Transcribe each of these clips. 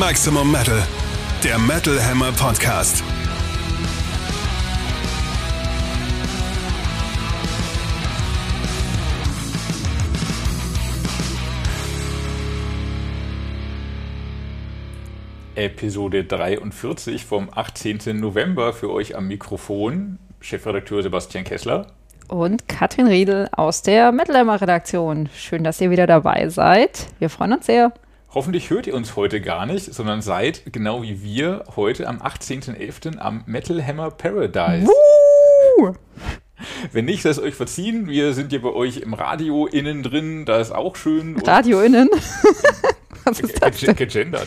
Maximum Metal, der Metal Hammer Podcast. Episode 43 vom 18. November für euch am Mikrofon. Chefredakteur Sebastian Kessler. Und Katrin Riedel aus der Metal Hammer Redaktion. Schön, dass ihr wieder dabei seid. Wir freuen uns sehr. Hoffentlich hört ihr uns heute gar nicht, sondern seid genau wie wir heute am 18.11. am Metal Hammer Paradise. Woo! Wenn nicht, das euch verziehen. Wir sind hier bei euch im Radio innen drin, da ist auch schön. Radio innen? Was ist das denn? Gegendert.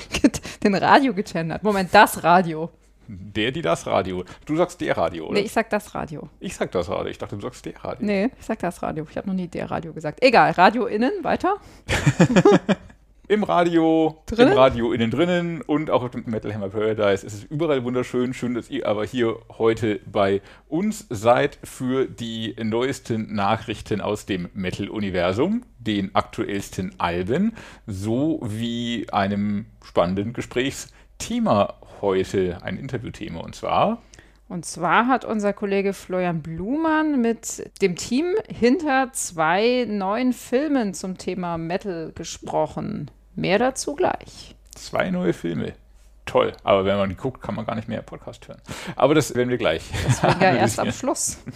Den Radio gegendert. Moment, das Radio. Der, die, das Radio. Du sagst der Radio, oder? Nee, ich sag das Radio. Ich sag das Radio. Ich dachte, du sagst der Radio. Nee, ich sag das Radio. Ich habe noch nie der Radio gesagt. Egal, Radio innen, weiter. Im Radio, drinnen? im Radio innen drinnen und auch auf dem Metal Hammer Paradise. Es ist überall wunderschön. Schön, dass ihr aber hier heute bei uns seid für die neuesten Nachrichten aus dem Metal-Universum, den aktuellsten Alben, sowie einem spannenden Gesprächsthema heute, ein Interviewthema. Und zwar und zwar hat unser Kollege Florian Blumann mit dem Team hinter zwei neuen Filmen zum Thema Metal gesprochen. Mehr dazu gleich. Zwei neue Filme. Toll, aber wenn man die guckt, kann man gar nicht mehr Podcast hören. Aber das werden wir gleich. Das werden wir erst am Schluss.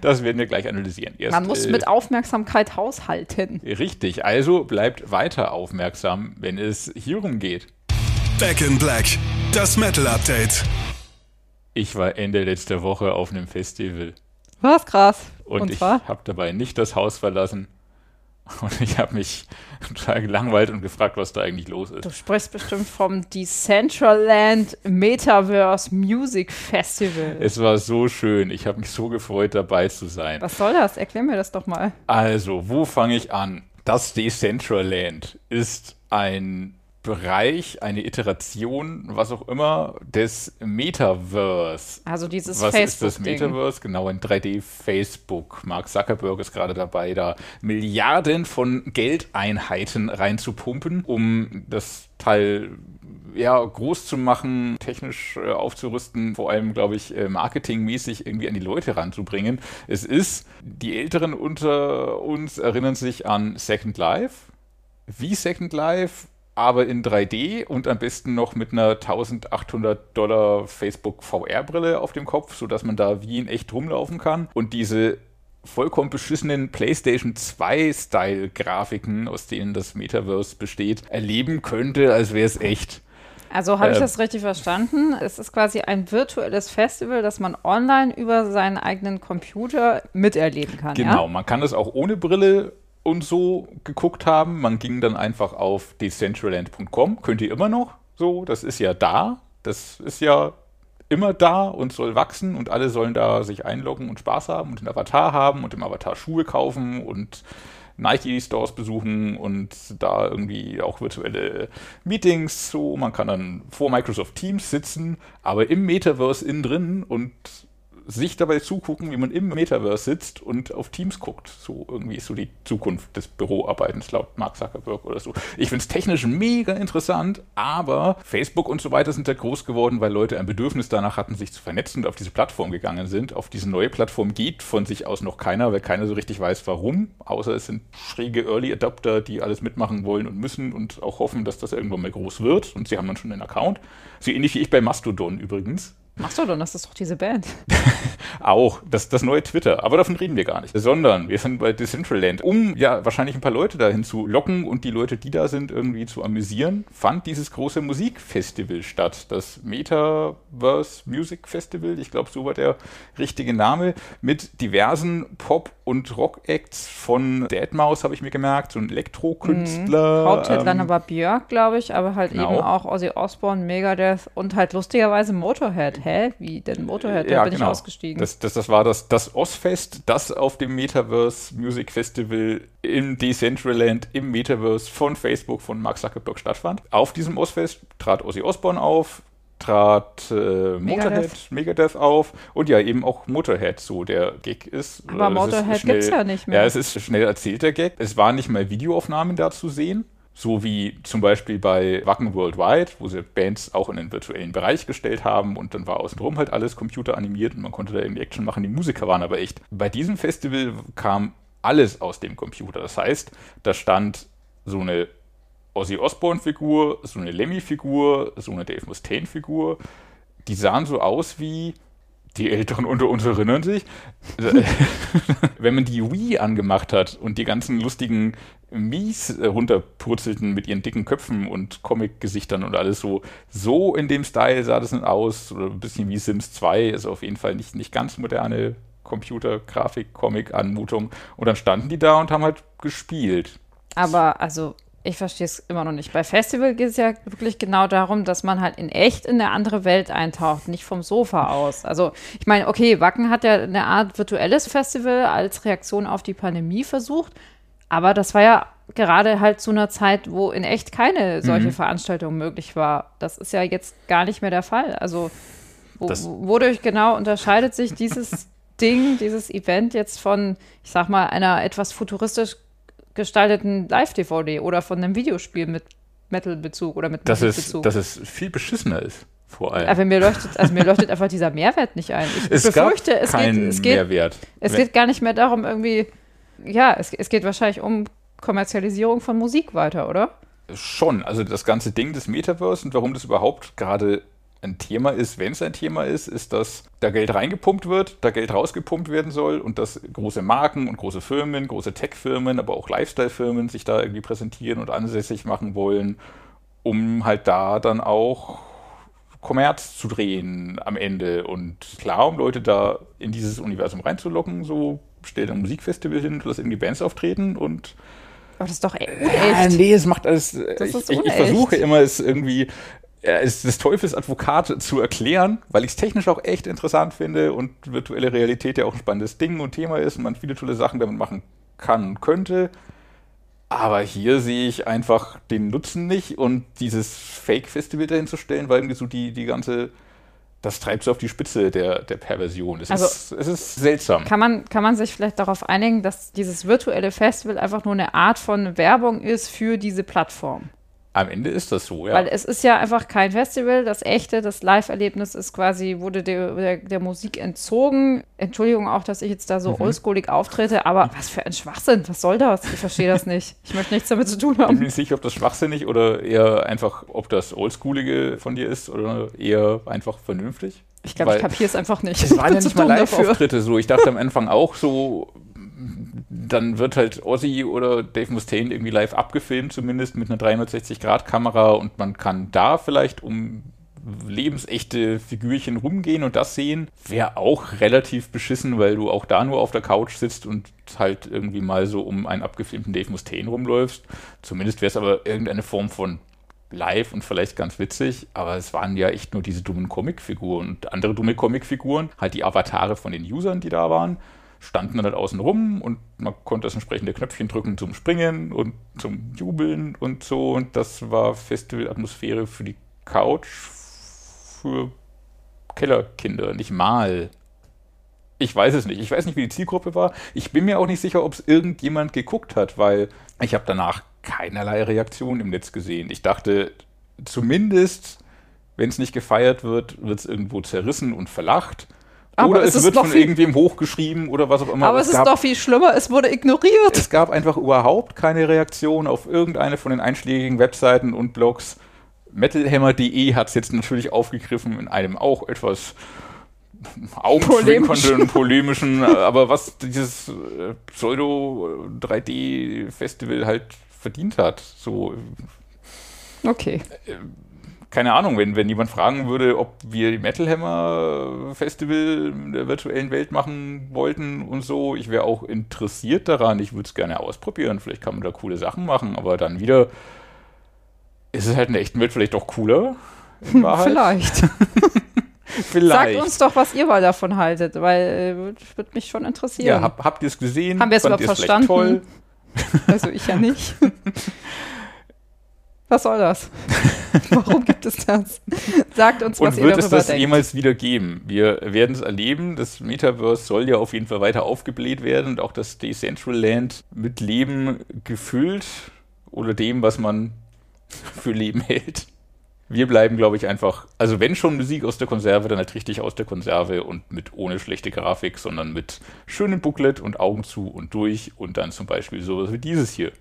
Das werden wir gleich analysieren. Erst, man muss äh, mit Aufmerksamkeit haushalten. Richtig, also bleibt weiter aufmerksam, wenn es hierum geht. Back in Black, das Metal Update. Ich war Ende letzter Woche auf einem Festival. Was krass. Und, und ich habe dabei nicht das Haus verlassen. Und ich habe mich total gelangweilt und gefragt, was da eigentlich los ist. Du sprichst bestimmt vom Decentraland Metaverse Music Festival. Es war so schön. Ich habe mich so gefreut, dabei zu sein. Was soll das? Erklär mir das doch mal. Also, wo fange ich an? Das Decentraland ist ein Bereich, eine Iteration, was auch immer, des Metaverse. Also dieses was Facebook. Was ist das Metaverse? Genau, ein 3D-Facebook. Mark Zuckerberg ist gerade dabei, da Milliarden von Geldeinheiten reinzupumpen, um das Teil ja, groß zu machen, technisch äh, aufzurüsten, vor allem, glaube ich, äh, marketingmäßig irgendwie an die Leute ranzubringen. Es ist, die Älteren unter uns erinnern sich an Second Life. Wie Second Life aber in 3D und am besten noch mit einer 1800 Dollar Facebook VR-Brille auf dem Kopf, sodass man da wie in echt rumlaufen kann. Und diese vollkommen beschissenen PlayStation 2-Style-Grafiken, aus denen das Metaverse besteht, erleben könnte, als wäre es echt. Also habe ich äh, das richtig verstanden? Es ist quasi ein virtuelles Festival, das man online über seinen eigenen Computer miterleben kann. Genau, ja? man kann es auch ohne Brille und so geguckt haben. Man ging dann einfach auf decentraland.com, könnt ihr immer noch so, das ist ja da, das ist ja immer da und soll wachsen und alle sollen da sich einloggen und Spaß haben und den Avatar haben und im Avatar Schuhe kaufen und Nike-Stores besuchen und da irgendwie auch virtuelle Meetings so. Man kann dann vor Microsoft Teams sitzen, aber im Metaverse innen drin und sich dabei zugucken, wie man im Metaverse sitzt und auf Teams guckt. So irgendwie ist so die Zukunft des Büroarbeitens laut Mark Zuckerberg oder so. Ich finde es technisch mega interessant, aber Facebook und so weiter sind da groß geworden, weil Leute ein Bedürfnis danach hatten, sich zu vernetzen und auf diese Plattform gegangen sind. Auf diese neue Plattform geht von sich aus noch keiner, weil keiner so richtig weiß, warum. Außer es sind schräge Early Adapter, die alles mitmachen wollen und müssen und auch hoffen, dass das irgendwann mal groß wird. Und sie haben dann schon einen Account. So ähnlich wie ich bei Mastodon übrigens. Mastodon, das ist doch diese Band. auch, das, das neue Twitter. Aber davon reden wir gar nicht. Sondern wir sind bei Decentraland. Um ja wahrscheinlich ein paar Leute dahin zu locken und die Leute, die da sind, irgendwie zu amüsieren, fand dieses große Musikfestival statt. Das Metaverse Music Festival. Ich glaube, so war der richtige Name. Mit diversen Pop- und Rock-Acts von Deadmau5 habe ich mir gemerkt. So ein Elektrokünstler. Mhm. Hauptheadliner ähm, war Björk, glaube ich, aber halt genau. eben auch Ozzy Osbourne, Megadeth und halt lustigerweise Motorhead hä, wie denn Motorhead? Da ja, bin genau. ich ausgestiegen. Das, das, das war das, das Ozfest, das auf dem Metaverse Music Festival im Decentraland, im Metaverse von Facebook, von Mark Zuckerberg stattfand. Auf diesem Ozfest trat Ozzy Osbourne auf, trat äh, Motorhead, Megadeth auf und ja, eben auch Motorhead so der Gag ist. Aber Motorhead gibt es ja nicht mehr. Ja, es ist schnell erzählter Gag. Es waren nicht mal Videoaufnahmen da zu sehen, So wie zum Beispiel bei Wacken Worldwide, wo sie Bands auch in den virtuellen Bereich gestellt haben und dann war außenrum halt alles computeranimiert und man konnte da irgendwie Action machen. Die Musiker waren aber echt. Bei diesem Festival kam alles aus dem Computer. Das heißt, da stand so eine Ozzy Osbourne-Figur, so eine Lemmy-Figur, so eine Dave Mustaine-Figur. Die sahen so aus wie die Älteren unter uns erinnern sich, wenn man die Wii angemacht hat und die ganzen lustigen Mies runterpurzelten mit ihren dicken Köpfen und Comic-Gesichtern und alles so, so in dem Style sah das dann aus, oder ein bisschen wie Sims 2, ist auf jeden Fall nicht, nicht ganz moderne Computer-Grafik-Comic-Anmutung. Und dann standen die da und haben halt gespielt. Aber also ich verstehe es immer noch nicht. Bei Festival geht es ja wirklich genau darum, dass man halt in echt in eine andere Welt eintaucht, nicht vom Sofa aus. Also ich meine, okay, Wacken hat ja eine Art virtuelles Festival als Reaktion auf die Pandemie versucht, aber das war ja gerade halt zu einer Zeit, wo in echt keine solche mhm. Veranstaltung möglich war. Das ist ja jetzt gar nicht mehr der Fall. Also wo, wodurch genau unterscheidet sich dieses Ding, dieses Event jetzt von, ich sag mal, einer etwas futuristisch gestalteten Live-DVD oder von einem Videospiel mit Metal-Bezug oder mit Metal-Bezug. Dass es viel beschissener ist, vor allem. Aber mir leuchtet, also mir leuchtet einfach dieser Mehrwert nicht ein. Ich es befürchte, es geht, es geht, Mehrwert. Es geht gar nicht mehr darum, irgendwie, ja, es, es geht wahrscheinlich um Kommerzialisierung von Musik weiter, oder? Schon, also das ganze Ding des Metaverse und warum das überhaupt gerade ein Thema ist, wenn es ein Thema ist, ist, dass da Geld reingepumpt wird, da Geld rausgepumpt werden soll und dass große Marken und große Firmen, große Tech-Firmen, aber auch Lifestyle-Firmen sich da irgendwie präsentieren und ansässig machen wollen, um halt da dann auch Kommerz zu drehen am Ende. Und klar, um Leute da in dieses Universum reinzulocken, so stellt ein Musikfestival hin, dass irgendwie Bands auftreten und aber das ist doch echt. Ja, nee, es macht alles. Ich, ich, ich, versuche immer, es irgendwie er ist des Teufels Advokat zu erklären, weil ich es technisch auch echt interessant finde und virtuelle Realität ja auch ein spannendes Ding und Thema ist und man viele tolle Sachen damit machen kann und könnte. Aber hier sehe ich einfach den Nutzen nicht und dieses Fake-Festival dahin zu stellen, weil irgendwie so die, die ganze, das treibt so auf die Spitze der, der Perversion. Es, also, ist, es ist seltsam. Kann man, kann man sich vielleicht darauf einigen, dass dieses virtuelle Festival einfach nur eine Art von Werbung ist für diese Plattform? Am Ende ist das so, ja. Weil es ist ja einfach kein Festival. Das echte, das Live-Erlebnis ist quasi, wurde der, der, der, Musik entzogen. Entschuldigung auch, dass ich jetzt da so mhm. oldschoolig auftrete, aber was für ein Schwachsinn. Was soll das? Ich verstehe das nicht. Ich möchte nichts damit zu tun haben. Ich bin nicht sicher, ob das schwachsinnig oder eher einfach, ob das oldschoolige von dir ist oder eher einfach vernünftig. Ich glaube, ich kapiere es einfach nicht. Es waren ja nicht mal Live-Auftritte so. Ich dachte am Anfang auch so, dann wird halt Ozzy oder Dave Mustaine irgendwie live abgefilmt, zumindest mit einer 360-Grad-Kamera und man kann da vielleicht um lebensechte Figürchen rumgehen und das sehen, wäre auch relativ beschissen, weil du auch da nur auf der Couch sitzt und halt irgendwie mal so um einen abgefilmten Dave Mustaine rumläufst. Zumindest wäre es aber irgendeine Form von live und vielleicht ganz witzig, aber es waren ja echt nur diese dummen Comicfiguren und andere dumme Comicfiguren, halt die Avatare von den Usern, die da waren standen dann halt außen rum und man konnte das entsprechende Knöpfchen drücken zum Springen und zum Jubeln und so. Und das war Festivalatmosphäre für die Couch für Kellerkinder, nicht mal. Ich weiß es nicht. Ich weiß nicht, wie die Zielgruppe war. Ich bin mir auch nicht sicher, ob es irgendjemand geguckt hat, weil ich habe danach keinerlei Reaktion im Netz gesehen. Ich dachte, zumindest, wenn es nicht gefeiert wird, wird es irgendwo zerrissen und verlacht. Aber oder es, es wird von irgendwem hochgeschrieben oder was auch immer. Aber es, es ist doch viel schlimmer, es wurde ignoriert. Es gab einfach überhaupt keine Reaktion auf irgendeine von den einschlägigen Webseiten und Blogs. Metalhammer.de hat es jetzt natürlich aufgegriffen in einem auch etwas augenzwinkernden, polemischen, aber was dieses äh, Pseudo-3D-Festival halt verdient hat. So. Okay. Äh, keine Ahnung, wenn, wenn jemand fragen würde, ob wir die Metal Hammer Festival in der virtuellen Welt machen wollten und so, ich wäre auch interessiert daran. Ich würde es gerne ausprobieren. Vielleicht kann man da coole Sachen machen, aber dann wieder ist es halt in der echten Welt vielleicht doch cooler. Vielleicht. Vielleicht. Sagt uns doch, was ihr mal davon haltet, weil äh, würde mich schon interessieren. Ja, hab, habt ihr es gesehen? Haben wir es überhaupt verstanden? Toll? Also ich ja nicht. Was soll das? Warum gibt es das? Sagt uns, was Und ihr wird es das denkt. jemals wieder geben? Wir werden es erleben. Das Metaverse soll ja auf jeden Fall weiter aufgebläht werden und auch das Decentraland mit Leben gefüllt oder dem, was man für Leben hält. Wir bleiben, glaube ich, einfach, also wenn schon Musik aus der Konserve, dann halt richtig aus der Konserve und mit ohne schlechte Grafik, sondern mit schönem Booklet und Augen zu und durch und dann zum Beispiel sowas wie dieses hier.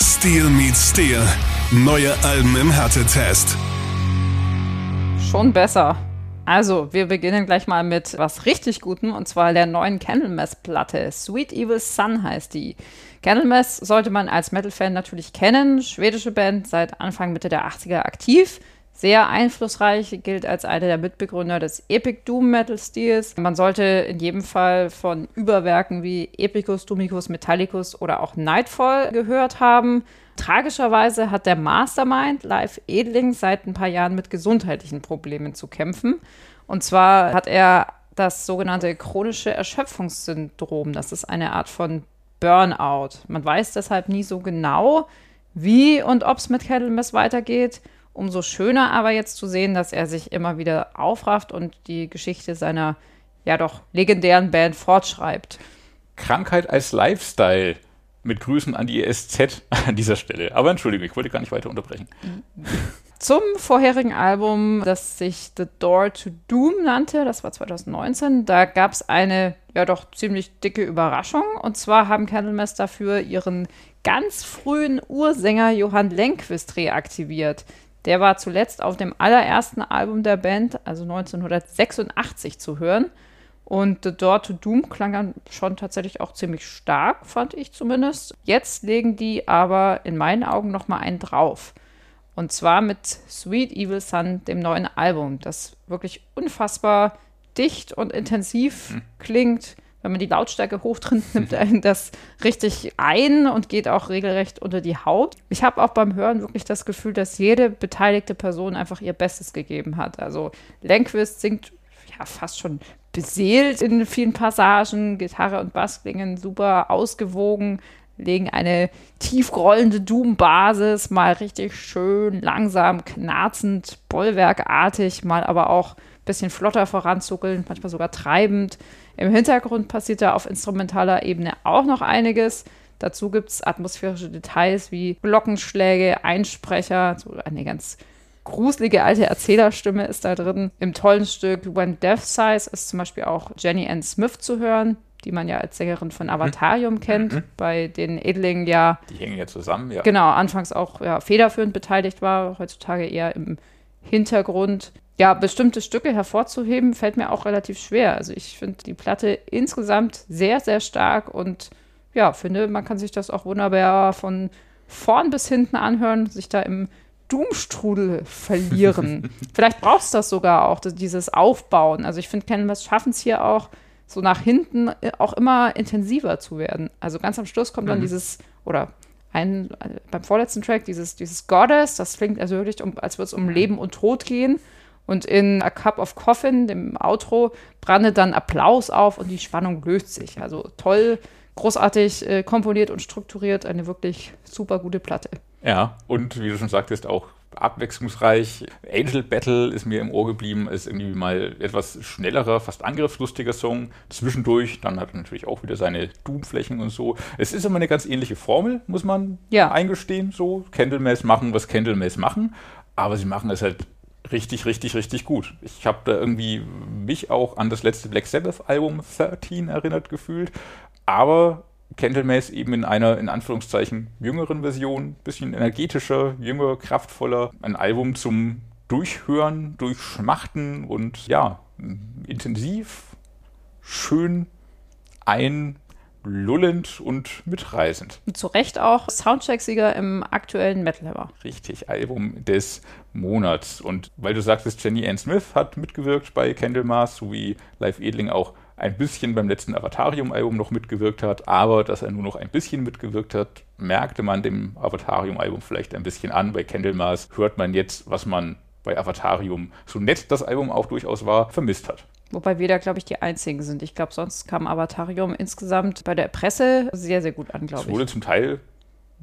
Steel meets Steel. Neue Alben im Härtetest. Schon besser. Also, wir beginnen gleich mal mit was richtig Gutem und zwar der neuen Candlemass-Platte. Sweet Evil Sun heißt die. Candlemass sollte man als Metal-Fan natürlich kennen. Schwedische Band, seit Anfang Mitte der 80er aktiv. Sehr einflussreich, gilt als einer der Mitbegründer des Epic Doom Metal Stils. Man sollte in jedem Fall von Überwerken wie Epicus, Dumicus, Metallicus oder auch Nightfall gehört haben. Tragischerweise hat der Mastermind Live Edling seit ein paar Jahren mit gesundheitlichen Problemen zu kämpfen. Und zwar hat er das sogenannte chronische Erschöpfungssyndrom. Das ist eine Art von Burnout. Man weiß deshalb nie so genau, wie und ob es mit Kettlemess weitergeht. Umso schöner aber jetzt zu sehen, dass er sich immer wieder aufrafft und die Geschichte seiner ja doch legendären Band fortschreibt. Krankheit als Lifestyle. Mit Grüßen an die ESZ an dieser Stelle. Aber Entschuldigung, ich wollte gar nicht weiter unterbrechen. Zum vorherigen Album, das sich The Door to Doom nannte, das war 2019, da gab es eine ja doch ziemlich dicke Überraschung. Und zwar haben Candlemass dafür ihren ganz frühen Ursänger Johann Lenquist reaktiviert. Der war zuletzt auf dem allerersten Album der Band, also 1986, zu hören. Und The Door to Doom klang dann schon tatsächlich auch ziemlich stark, fand ich zumindest. Jetzt legen die aber in meinen Augen nochmal einen drauf. Und zwar mit Sweet Evil Sun, dem neuen Album, das wirklich unfassbar dicht und intensiv hm. klingt. Wenn man die Lautstärke hochtrimmt, nimmt einen das richtig ein und geht auch regelrecht unter die Haut. Ich habe auch beim Hören wirklich das Gefühl, dass jede beteiligte Person einfach ihr Bestes gegeben hat. Also Lenquist singt ja fast schon beseelt in vielen Passagen. Gitarre und Bass klingen super ausgewogen, legen eine tiefgrollende Doom-Basis, mal richtig schön langsam, knarzend, bollwerkartig, mal aber auch ein bisschen flotter voranzuckeln, manchmal sogar treibend. Im Hintergrund passiert da auf instrumentaler Ebene auch noch einiges. Dazu gibt es atmosphärische Details wie Glockenschläge, Einsprecher, so eine ganz gruselige alte Erzählerstimme ist da drin. Im tollen Stück When Death Size ist zum Beispiel auch Jenny Ann Smith zu hören, die man ja als Sängerin von Avatarium mhm. kennt, mhm. bei den Edlingen ja. Die hängen ja zusammen, ja. Genau, anfangs auch ja, federführend beteiligt war, heutzutage eher im Hintergrund. Ja, bestimmte Stücke hervorzuheben, fällt mir auch relativ schwer. Also ich finde die Platte insgesamt sehr, sehr stark und ja, finde, man kann sich das auch wunderbar von vorn bis hinten anhören, sich da im Doomstrudel verlieren. Vielleicht brauchst du das sogar auch, dieses Aufbauen. Also ich finde, Canvas schaffen es hier auch, so nach hinten äh, auch immer intensiver zu werden. Also ganz am Schluss kommt dann mhm. dieses, oder ein, beim vorletzten Track, dieses, dieses Goddess, das klingt also wirklich, um, als würde es um. Leben und Tod gehen. Und in A Cup of Coffin, dem Outro, brandet dann Applaus auf und die Spannung löst sich. Also toll, großartig äh, komponiert und strukturiert, eine wirklich super gute Platte. Ja, und wie du schon sagtest, auch abwechslungsreich. Angel Battle ist mir im Ohr geblieben, ist irgendwie mal etwas schnellerer, fast angriffslustiger Song. Zwischendurch, dann hat er natürlich auch wieder seine Doom-Flächen und so. Es ist immer eine ganz ähnliche Formel, muss man ja. eingestehen, so. Candlemass machen, was Candlemass machen, aber sie machen es halt richtig, richtig, richtig gut. Ich habe da irgendwie mich auch an das letzte Black Sabbath-Album 13 erinnert gefühlt, aber Candlemass eben in einer, in Anführungszeichen, jüngeren Version, bisschen energetischer, jünger, kraftvoller. Ein Album zum Durchhören, Durchschmachten und ja, intensiv, schön, einlullend und mitreißend. Und zu Recht auch Soundcheck-Sieger im aktuellen Metal Hammer. Richtig, Album des Monats. Und weil du sagtest, Jenny Ann Smith hat mitgewirkt bei Candlemas, so wie Live Edling auch ein bisschen beim letzten Avatarium-Album noch mitgewirkt hat, aber dass er nur noch ein bisschen mitgewirkt hat, merkte man dem Avatarium-Album vielleicht ein bisschen an. Bei Candlemas hört man jetzt, was man bei Avatarium, so nett das Album auch durchaus war, vermisst hat. Wobei wir da, glaube ich, die Einzigen sind. Ich glaube, sonst kam Avatarium insgesamt bei der Presse sehr, sehr gut an, glaube ich. Es wurde zum Teil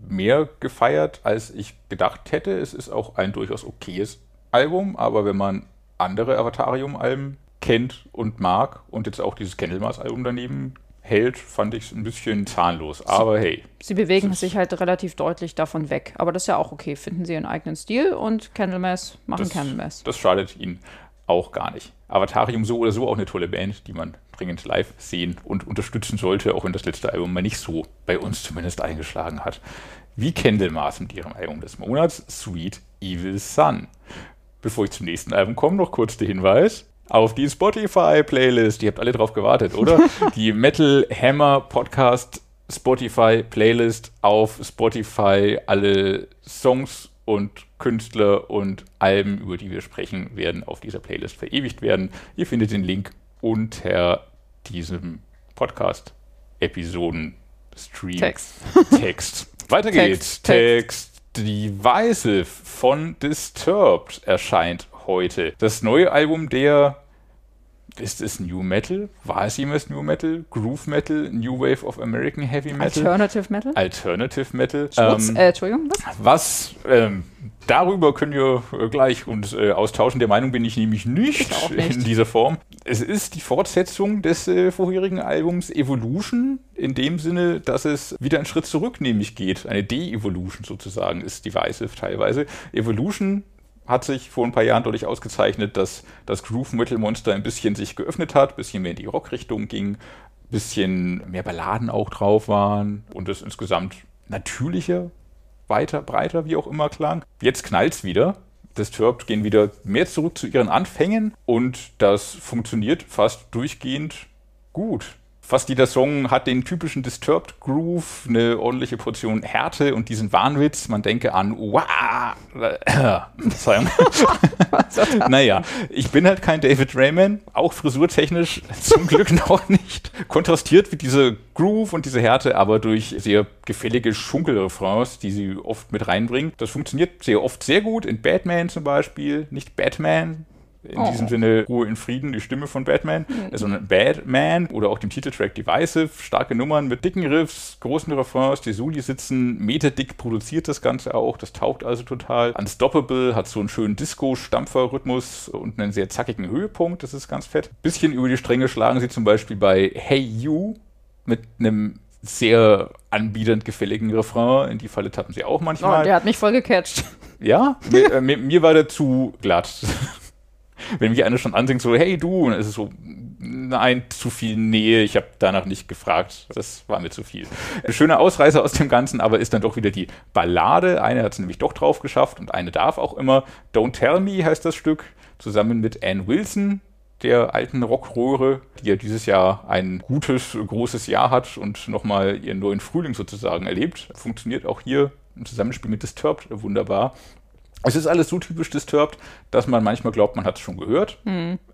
mehr gefeiert, als ich gedacht hätte. Es ist auch ein durchaus okayes Album, aber wenn man andere Avatarium-Alben kennt und mag und jetzt auch dieses Candlemas-Album daneben hält, fand ich es ein bisschen zahnlos. Aber hey. Sie bewegen sich halt relativ deutlich davon weg. Aber das ist ja auch okay. Finden sie ihren eigenen Stil und Candlemass machen das, Candlemass. Das schadet ihnen auch gar nicht. Avatarium so oder so auch eine tolle Band, die man dringend live sehen und unterstützen sollte, auch wenn das letzte Album mal nicht so bei uns zumindest eingeschlagen hat. Wie Candlemass mit ihrem Album des Monats, Sweet Evil Sun. Bevor ich zum nächsten Album komme, noch kurz der Hinweis auf die Spotify-Playlist. Ihr habt alle drauf gewartet, oder? die Metal Hammer Podcast Spotify-Playlist auf Spotify. Alle Songs und Künstler und Alben, über die wir sprechen, werden auf dieser Playlist verewigt werden. Ihr findet den Link unter diesem Podcast-Episoden-Stream. Text. Text. Weiter geht's. Text. Text. Divisive von Disturbed erscheint heute. Das neue Album der ist es New Metal? War es jemals New Metal? Groove Metal? New Wave of American Heavy Metal? Alternative Metal? Alternative Metal. Schmutz, Ähm, äh, Entschuldigung, was? was ähm, darüber können wir äh, gleich uns äh, austauschen. Der Meinung bin ich nämlich nicht, Ich nicht. in dieser Form. Es ist die Fortsetzung des äh, vorherigen Albums Evolution, in dem Sinne, dass es wieder einen Schritt zurück nämlich geht. Eine De-Evolution sozusagen ist Divisive teilweise. Evolution hat sich vor ein paar Jahren dadurch ausgezeichnet, dass das Groove Metal Monster ein bisschen sich geöffnet hat, ein bisschen mehr in die Rockrichtung ging, ein bisschen mehr Balladen auch drauf waren und es insgesamt natürlicher, weiter, breiter, wie auch immer klang. Jetzt knallt's wieder. Disturbed gehen wieder mehr zurück zu ihren Anfängen und das funktioniert fast durchgehend gut. Fast jeder Song hat den typischen Disturbed Groove, eine ordentliche Portion Härte und diesen Wahnwitz. Man denke an, wow, Verzeihung. naja, ich bin halt kein David Raymond, auch frisurtechnisch zum Glück noch nicht. Kontrastiert wird diese Groove und diese Härte aber durch sehr gefällige Schunkelrefrains, die sie oft mit reinbringen. Das funktioniert sehr oft sehr gut, in Batman zum Beispiel, nicht Batman, in Oh. diesem Sinne Ruhe in Frieden, die Stimme von Batman, sondern Batman oder auch dem Titeltrack Divisive, starke Nummern mit dicken Riffs, großen Refrains, die Soli sitzen, meterdick produziert das Ganze auch, das taugt also total. Unstoppable hat so einen schönen Disco-Stampfer-Rhythmus und einen sehr zackigen Höhepunkt, das ist ganz fett. Bisschen über die Stränge schlagen sie zum Beispiel bei Hey You mit einem sehr anbiedernd gefälligen Refrain, in die Falle tappen sie auch Oh, manchmal. der hat mich voll gecatcht. Ja, mir, äh, mir, mir war der zu glatt. Wenn mich einer schon ansingt, so, hey du, und es ist so, nein, zu viel Nähe, ich habe danach nicht gefragt, das war mir zu viel. Ein schöner Ausreißer aus dem Ganzen, aber ist dann doch wieder die Ballade. Eine hat es nämlich doch drauf geschafft und eine darf auch immer. Don't Tell Me heißt das Stück, zusammen mit Ann Wilson, der alten Rockröhre, die ja dieses Jahr ein gutes, großes Jahr hat und nochmal ihren neuen Frühling sozusagen erlebt. Funktioniert auch hier im Zusammenspiel mit Disturbed wunderbar. Es ist alles so typisch Disturbed, dass man manchmal glaubt, man hat es schon gehört.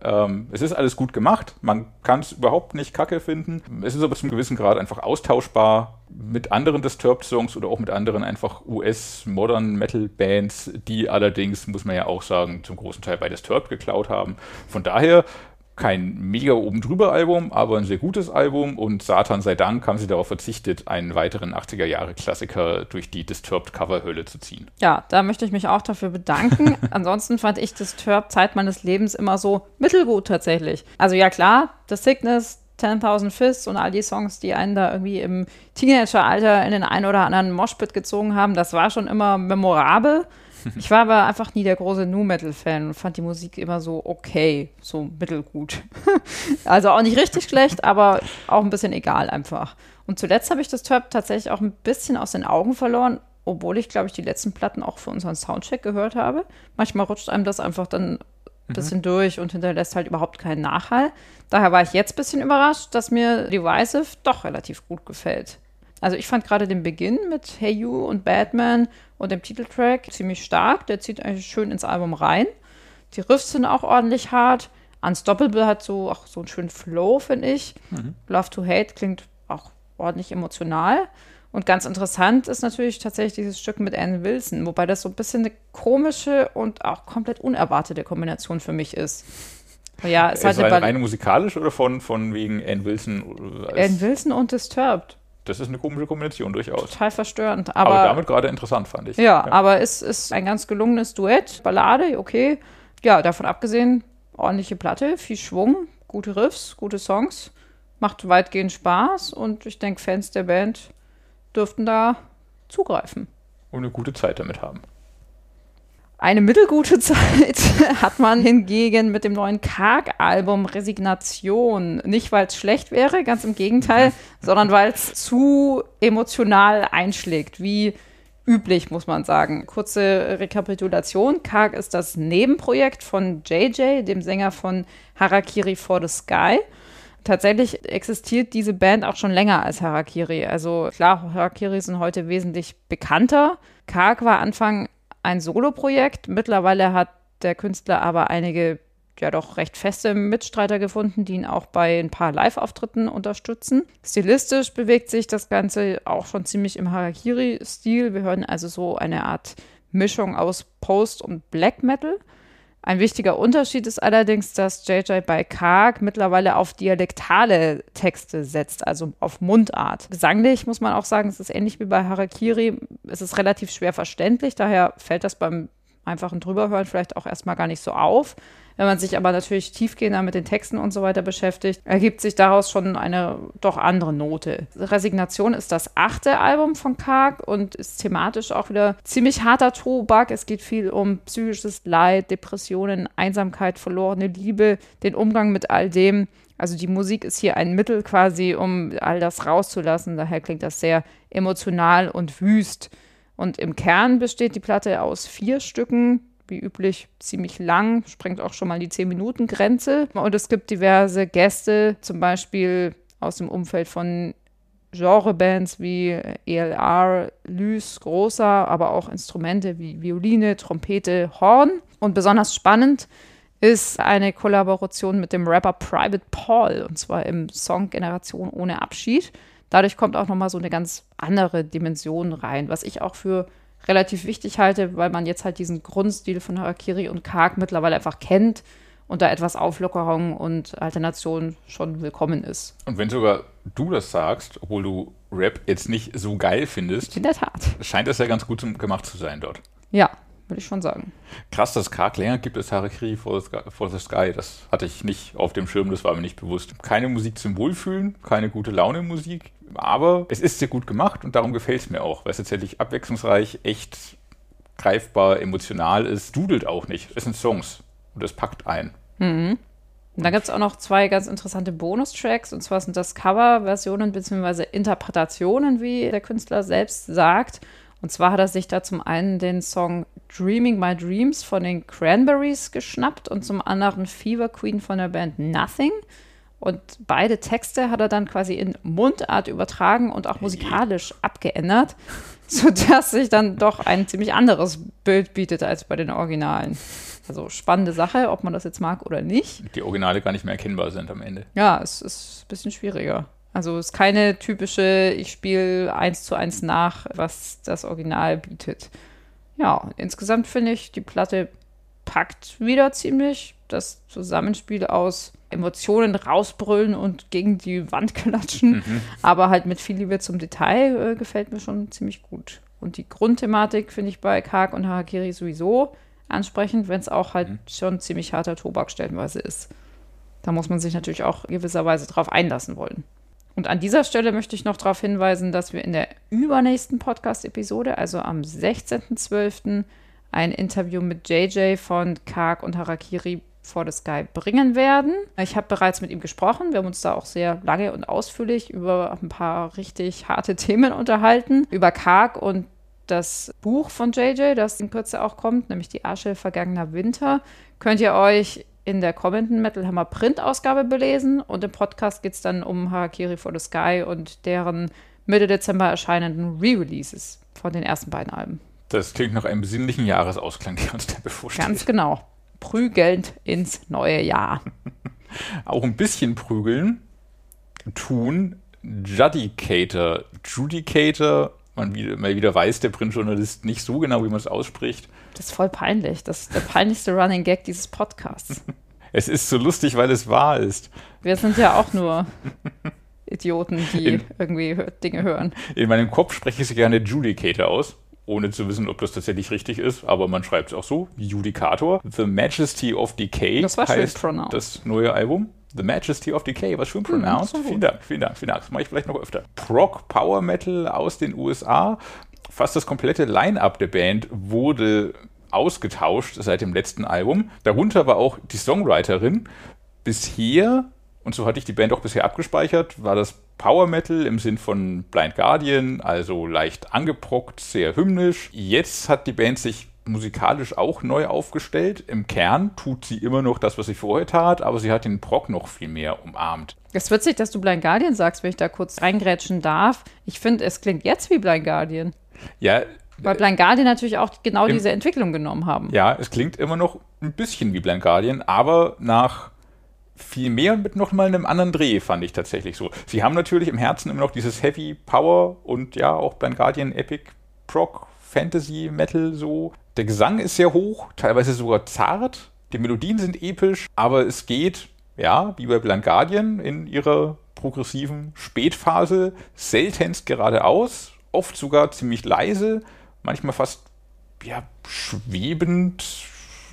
Ähm, es ist alles gut gemacht. Man kann es überhaupt nicht kacke finden. Es ist aber zum gewissen Grad einfach austauschbar mit anderen Disturbed-Songs oder auch mit anderen einfach US-Modern-Metal-Bands, die allerdings, muss man ja auch sagen, zum großen Teil bei Disturbed geklaut haben. Von daher kein mega oben drüber Album, aber ein sehr gutes Album und Satan sei Dank haben sie darauf verzichtet, einen weiteren 80er Jahre Klassiker durch die Disturbed Coverhölle zu ziehen. Ja, da möchte ich mich auch dafür bedanken. Ansonsten fand ich Disturbed Zeit meines Lebens immer so mittelgut tatsächlich. Also ja klar, The Sickness, 10.000 Fists und all die Songs, die einen da irgendwie im Teenageralter in den einen oder anderen Moshpit gezogen haben, das war schon immer memorabel. Ich war aber einfach nie der große Nu-Metal-Fan und fand die Musik immer so okay, so mittelgut. also auch nicht richtig schlecht, aber auch ein bisschen egal einfach. Und zuletzt habe ich das Turb tatsächlich auch ein bisschen aus den Augen verloren, obwohl ich, glaube ich, die letzten Platten auch für unseren Soundcheck gehört habe. Manchmal rutscht einem das einfach dann ein bisschen durch und hinterlässt halt überhaupt keinen Nachhall. Daher war ich jetzt ein bisschen überrascht, dass mir Divisive doch relativ gut gefällt. Also ich fand gerade den Beginn mit Hey You und Batman und dem Titeltrack ziemlich stark. Der zieht eigentlich schön ins Album rein. Die Riffs sind auch ordentlich hart. Unstoppable hat so auch so einen schönen Flow, finde ich. Love to Hate klingt auch ordentlich emotional. Und ganz interessant ist natürlich tatsächlich dieses Stück mit Anne Wilson, wobei das so ein bisschen eine komische und auch komplett unerwartete Kombination für mich ist. Ja, es ist Also eine rein, Ball- rein musikalisch oder von, von wegen Ann Wilson? als- Anne Wilson und Disturbed. Das ist eine komische Kombination durchaus. Total verstörend. Aber, Aber, damit gerade interessant, fand ich. ja, aber es ist ein ganz gelungenes Duett, Ballade, okay. Ja, davon abgesehen, ordentliche Platte, viel Schwung, gute Riffs, gute Songs. macht weitgehend Spaß und ich denke, Fans der Band dürften da zugreifen. Und eine gute Zeit damit haben. Eine mittelgute Zeit hat man hingegen mit dem neuen Karg-Album Resignation. Nicht, weil es schlecht wäre, ganz im Gegenteil, sondern weil es zu emotional einschlägt, wie üblich, muss man sagen. Kurze Rekapitulation. Karg ist das Nebenprojekt von JJ, dem Sänger von Harakiri for the Sky. Tatsächlich existiert diese Band auch schon länger als Harakiri. Also klar, Harakiri sind heute wesentlich bekannter. Karg war Anfang ein Soloprojekt. Mittlerweile hat der Künstler aber einige ja doch recht feste Mitstreiter gefunden, die ihn auch bei ein paar Live-Auftritten unterstützen. Stilistisch bewegt sich das Ganze auch schon ziemlich im Harakiri-Stil. Wir hören also so eine Art Mischung aus Post und Black Metal. Ein wichtiger Unterschied ist allerdings, dass JJ bei Karg mittlerweile auf dialektale Texte setzt, also auf Mundart. Gesanglich muss man auch sagen, es ist ähnlich wie bei Harakiri. Es ist relativ schwer verständlich, daher fällt das beim einfachen Drüberhören vielleicht auch erstmal gar nicht so auf. Wenn man sich aber natürlich tiefgehender mit den Texten und so weiter beschäftigt, ergibt sich daraus schon eine doch andere Note. Resignation ist das achte Album von Karg und ist thematisch auch wieder ziemlich harter Tobak. Es geht viel um psychisches Leid, Depressionen, Einsamkeit, verlorene Liebe, den Umgang mit all dem. Also die Musik ist hier ein Mittel quasi, um all das rauszulassen. Daher klingt das sehr emotional und wüst. Und im Kern besteht die Platte aus vier Stücken, wie üblich ziemlich lang, sprengt auch schon mal die 10-Minuten-Grenze. Und es gibt diverse Gäste, zum Beispiel aus dem Umfeld von Genrebands wie ELR, Lys, Großer, aber auch Instrumente wie Violine, Trompete, Horn. Und besonders spannend ist eine Kollaboration mit dem Rapper Private Paul, und zwar im Song Generation ohne Abschied. Dadurch kommt auch nochmal so eine ganz andere Dimension rein, was ich auch für relativ wichtig halte, weil man jetzt halt diesen Grundstil von Harakiri und Karg mittlerweile einfach kennt und da etwas Auflockerung und Alternation schon willkommen ist. Und wenn sogar du das sagst, obwohl du Rap jetzt nicht so geil findest, in der Tat, scheint das ja ganz gut gemacht zu sein dort. Ja, würde ich schon sagen. Krass, dass Karg länger gibt als Harakiri for the, Sky, for the Sky. Das hatte ich nicht auf dem Schirm, das war mir nicht bewusst. Keine Musik zum Wohlfühlen, keine gute Laune Musik, aber es ist sehr gut gemacht und darum gefällt es mir auch, weil es tatsächlich abwechslungsreich, echt greifbar, emotional ist. Dudelt auch nicht. Es sind Songs und es packt ein. Mhm. Und dann gibt es auch noch zwei ganz interessante Bonustracks, und zwar sind das Coverversionen bzw. Interpretationen, wie der Künstler selbst sagt. Und zwar hat er sich da zum einen den Song Dreaming My Dreams von den Cranberries geschnappt und zum anderen Fever Queen von der Band Nothing. Und beide Texte hat er dann quasi in Mundart übertragen und auch musikalisch abgeändert, sodass sich dann doch ein ziemlich anderes Bild bietet als bei den Originalen. Also spannende Sache, ob man das jetzt mag oder nicht. Die Originale gar nicht mehr erkennbar sind am Ende. Ja, es ist ein bisschen schwieriger. Also es ist keine typische, ich spiele eins zu eins nach, was das Original bietet. Ja, insgesamt finde ich, die Platte packt wieder ziemlich das Zusammenspiel aus Emotionen rausbrüllen und gegen die Wand klatschen, mhm. aber halt mit viel Liebe zum Detail äh, gefällt mir schon ziemlich gut. Und die Grundthematik finde ich bei Karg und Harakiri sowieso ansprechend, wenn es auch halt mhm. schon ziemlich harter Tobak stellenweise ist. Da muss man sich natürlich auch gewisserweise drauf einlassen wollen. Und an dieser Stelle möchte ich noch darauf hinweisen, dass wir in der übernächsten Podcast-Episode, also am 16.12., ein Interview mit JJ von Karg und Harakiri for the Sky bringen werden. Ich habe bereits mit ihm gesprochen. Wir haben uns da auch sehr lange und ausführlich über ein paar richtig harte Themen unterhalten. Über Karg und das Buch von JJ, das in Kürze auch kommt, nämlich die Asche vergangener Winter, könnt ihr euch in der kommenden Metal Hammer Print-Ausgabe belesen. Und im Podcast geht es dann um Harakiri for the Sky und deren Mitte Dezember erscheinenden Re-Releases von den ersten beiden Alben. Das klingt nach einem besinnlichen Jahresausklang, der uns da bevorsteht. Ganz genau prügelnd ins neue Jahr. Auch ein bisschen prügeln tun Judicator. Judicator, man wieder, mal wieder weiß der Printjournalist nicht so genau, wie man es ausspricht. Das ist voll peinlich. Das ist der peinlichste Running Gag dieses Podcasts. es ist so lustig, weil es wahr ist. Wir sind ja auch nur Idioten, die in, irgendwie Dinge hören. In meinem Kopf spreche ich sie gerne Judicator aus ohne zu wissen, ob das tatsächlich richtig ist, aber man schreibt es auch so, Judicator. The Majesty of Decay das war heißt das neue Album. The Majesty of Decay was schön pronounced. Hm, vielen Dank, vielen Dank, vielen Dank. Das mache ich vielleicht noch öfter. Prog Power Metal aus den USA. Fast das komplette Line-Up der Band wurde ausgetauscht seit dem letzten Album. Darunter war auch die Songwriterin. Bisher, und so hatte ich die Band auch bisher abgespeichert, war das Power Metal im Sinn von Blind Guardian, also leicht angeprockt, sehr hymnisch. Jetzt hat die Band sich musikalisch auch neu aufgestellt. Im Kern tut sie immer noch das, was sie vorher tat, aber sie hat den Prog noch viel mehr umarmt. Es ist witzig, dass du Blind Guardian sagst, wenn ich da kurz reingrätschen darf. Ich finde, es klingt jetzt wie Blind Guardian. Ja. Weil Blind Guardian natürlich auch genau im, diese Entwicklung genommen haben. Ja, es klingt immer noch ein bisschen wie Blind Guardian, aber nach viel mehr mit noch mal einem anderen Dreh, fand ich tatsächlich so. Sie haben natürlich im Herzen immer noch dieses Heavy Power und ja, auch Blind Guardian Epic Proc Fantasy Metal so. Der Gesang ist sehr hoch, teilweise sogar zart. Die Melodien sind episch, aber es geht, ja, wie bei Blind Guardian in ihrer progressiven Spätphase seltenst geradeaus, oft sogar ziemlich leise, manchmal fast ja, schwebend,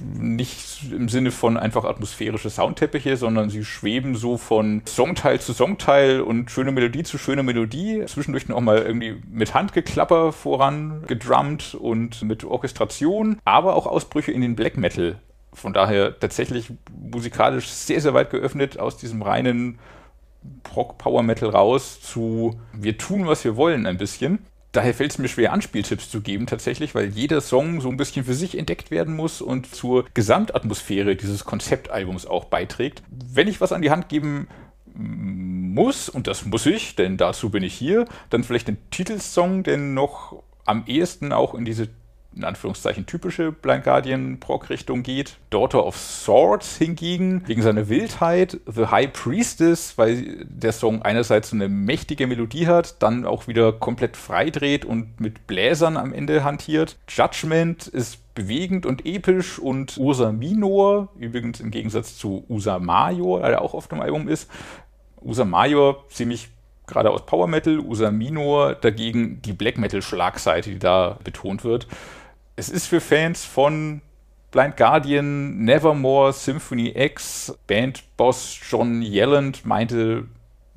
nicht im Sinne von einfach atmosphärische Soundteppiche, sondern sie schweben so von Songteil zu Songteil und schöne Melodie zu schöner Melodie. Zwischendurch auch mal irgendwie mit Handgeklapper voran gedrummt und mit Orchestration, aber auch Ausbrüche in den Black Metal. Von daher tatsächlich musikalisch sehr, sehr weit geöffnet aus diesem reinen Rock Power Metal raus zu wir tun, was wir wollen ein bisschen daher fällt es mir schwer, Anspieltipps zu geben, tatsächlich, weil jeder Song so ein bisschen für sich entdeckt werden muss und zur Gesamtatmosphäre dieses Konzeptalbums auch beiträgt. Wenn ich was an die Hand geben muss, und das muss ich, denn dazu bin ich hier, dann vielleicht den Titelsong, der noch am ehesten auch in diese in Anführungszeichen typische Blind Guardian Proc-Richtung geht. Daughter of Swords hingegen, wegen seiner Wildheit, The High Priestess, weil der Song einerseits eine mächtige Melodie hat, dann auch wieder komplett freidreht und mit Bläsern am Ende hantiert. Judgment ist bewegend und episch und Ursa Minor, übrigens im Gegensatz zu Usa Major, der auch auf dem Album ist. Usa Major ziemlich gerade aus Power Metal, Usa Minor dagegen die Black Metal Schlagseite, die da betont wird es ist für Fans von Blind Guardian, Nevermore, Symphony X, Bandboss John Yelland meinte,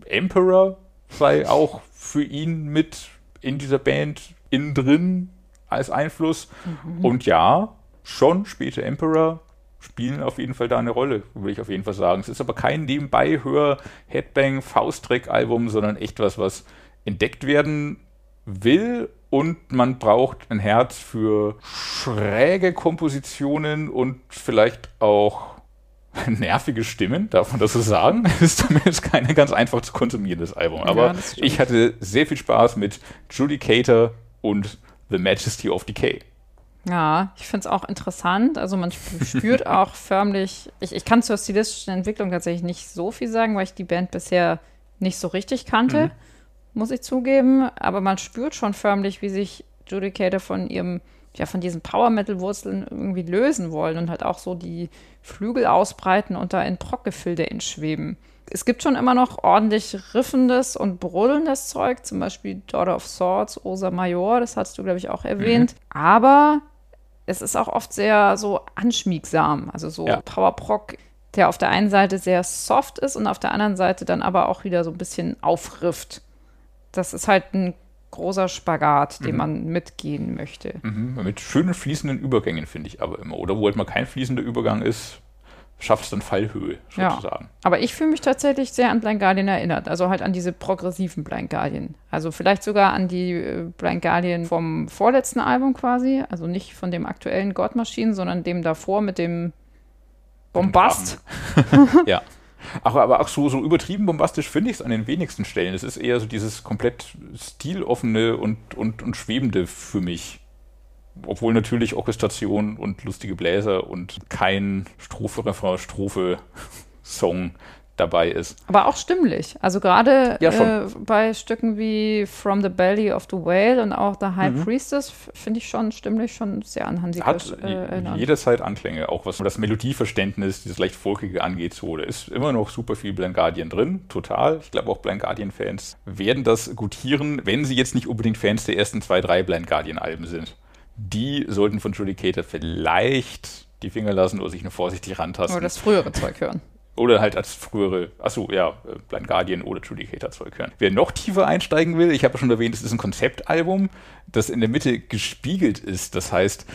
Emperor sei auch für ihn mit in dieser Band innen drin als Einfluss. Mhm. Und ja, schon später Emperor spielen auf jeden Fall da eine Rolle, würde ich auf jeden Fall sagen. Es ist aber kein Nebenbei-Hör, Headbang, Faustdreck-Album, sondern echt was, was entdeckt werden will und man braucht ein Herz für schräge Kompositionen und vielleicht auch nervige Stimmen, darf man das so sagen? Ist zumindest keine ganz einfach zu konsumierendes Album. Aber ja, ich hatte sehr viel Spaß mit Judicator und The Majesty of Decay. Ja, ich finde es auch interessant. Also man spürt auch förmlich, ich, ich kann zur stilistischen Entwicklung tatsächlich nicht so viel sagen, weil ich die Band bisher nicht so richtig kannte. Mhm muss ich zugeben. Aber man spürt schon förmlich, wie sich Judicator von ihrem, ja, von diesen Power-Metal-Wurzeln irgendwie lösen wollen und halt auch so die Flügel ausbreiten und da in Prockgefilde entschweben. Es gibt schon immer noch ordentlich riffendes und bruddelndes Zeug, zum Beispiel Daughter of Swords, Osa Major, das hast du, glaube ich, auch erwähnt. Mhm. Aber es ist auch oft sehr so anschmiegsam, also so ja. Power-Proc der auf der einen Seite sehr soft ist und auf der anderen Seite dann aber auch wieder so ein bisschen aufrifft das ist halt ein großer Spagat, den mhm. man mitgehen möchte. Mhm. Mit schönen fließenden Übergängen, finde ich aber immer. Oder wo halt mal kein fließender Übergang ist, schafft es dann Fallhöhe, sozusagen. Ja. Aber ich fühle mich tatsächlich sehr an Blind Guardian erinnert. Also halt an diese progressiven Blind Guardian. Also vielleicht sogar an die äh, Blind Guardian vom vorletzten Album quasi. Also nicht von dem aktuellen God Machine, sondern dem davor mit dem Bombast. ja. Ach, aber auch so, so übertrieben bombastisch finde ich es an den wenigsten Stellen. Es ist eher so dieses komplett stiloffene und, und, und schwebende für mich. Obwohl natürlich Orchestration und lustige Bläser und kein Strophe, Refrain, Strophe Song dabei ist. Aber auch stimmlich. Also gerade ja, äh, bei Stücken wie From the Belly of the Whale und auch The High mhm. Priestess finde ich schon stimmlich schon sehr an Hansi Hat äh, jederzeit Anklänge, auch was das Melodieverständnis, dieses leicht folkige angeht. So, da ist immer noch super viel Blind Guardian drin, total. Ich glaube auch Blind Guardian-Fans werden das gutieren, wenn sie jetzt nicht unbedingt Fans der ersten zwei, drei Blind Guardian-Alben sind. Die sollten von Judicator vielleicht die Finger lassen oder sich nur vorsichtig rantasten. Oder das frühere Zeug hören Oder halt als frühere, achso, ja, äh, Blind Guardian oder Judicator-Zeug hören. Wer noch tiefer einsteigen will, ich habe ja schon erwähnt, es ist ein Konzeptalbum, das in der Mitte gespiegelt ist. Das heißt,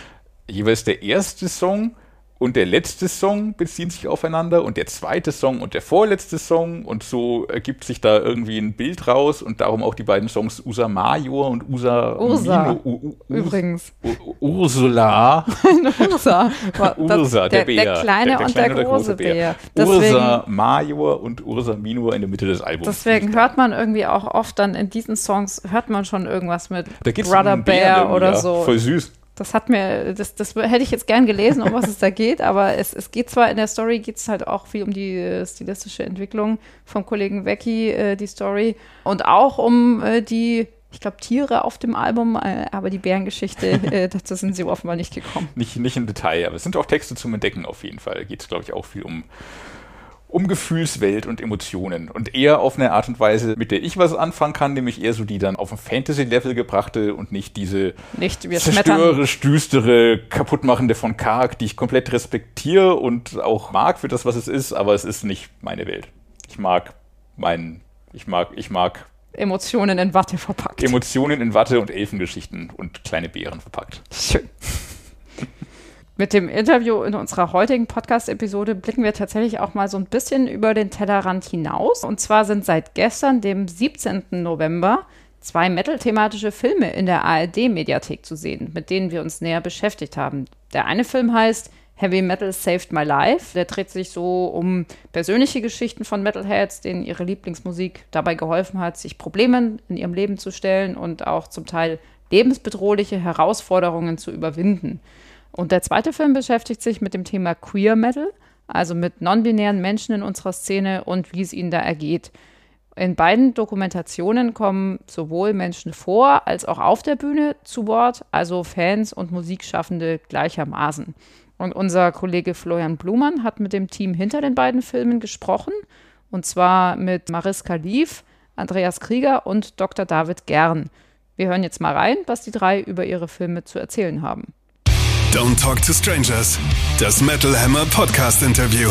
jeweils der erste Song und der letzte Song beziehen sich aufeinander und der zweite Song und der vorletzte Song und so ergibt sich da irgendwie ein Bild raus und darum auch die beiden Songs Usa Major und Usa Ursa. Mino, U, U, Übrigens. U, Ursula. Ursa. Ursa, der, Bär. Der kleine, und der große Bär. Ursa Major und Ursa Minor in der Mitte des Albums. Deswegen hört man irgendwie auch oft dann in diesen Songs, hört man schon irgendwas mit Brother um Bär Bear irgendwie, oder ja. so. Voll süß. Das hat mir, das, das hätte ich jetzt gern gelesen, um was es da geht, aber es, es geht zwar in der Story, geht es halt auch viel um die äh, stilistische Entwicklung vom Kollegen Becky, äh, die Story, und auch um äh, die, ich glaube, Tiere auf dem Album, äh, aber die Bärengeschichte, äh, dazu sind sie offenbar nicht gekommen. Nicht, nicht im Detail, aber es sind auch Texte zum Entdecken auf jeden Fall. Geht es, glaube ich, auch viel um, um Gefühlswelt und Emotionen. Und eher auf eine Art und Weise, mit der ich was anfangen kann, nämlich eher so die dann auf ein Fantasy-Level gebrachte und nicht diese Nicht, zerstörerisch düstere, kaputtmachende von Karg, die ich komplett respektiere und auch mag für das, was es ist, aber es ist nicht meine Welt. Ich mag meinen, ich mag, ich mag Emotionen in Watte verpackt. Emotionen in Watte und Elfengeschichten und kleine Bären verpackt. Schön. Mit dem Interview in unserer heutigen Podcast-Episode blicken wir tatsächlich auch mal so ein bisschen über den Tellerrand hinaus. Und zwar sind seit gestern, dem 17. November, zwei Metal-thematische Filme in der ARD-Mediathek zu sehen, mit denen wir uns näher beschäftigt haben. Der eine Film heißt Heavy Metal Saved My Life. Der dreht sich so um persönliche Geschichten von Metalheads, denen ihre Lieblingsmusik dabei geholfen hat, sich Problemen in ihrem Leben zu stellen und auch zum Teil lebensbedrohliche Herausforderungen zu überwinden. Und der zweite Film beschäftigt sich mit dem Thema Queer Metal, also mit non-binären Menschen in unserer Szene und wie es ihnen da ergeht. In beiden Dokumentationen kommen sowohl Menschen vor als auch auf der Bühne zu Wort, also Fans und Musikschaffende gleichermaßen. Und unser Kollege Florian Blumann hat mit dem Team hinter den beiden Filmen gesprochen, und zwar mit Mariska Lief, Andreas Krieger und Dr. David Gern. Wir hören jetzt mal rein, was die drei über ihre Filme zu erzählen haben. Don't Talk to Strangers. Das Metal Hammer Podcast Interview.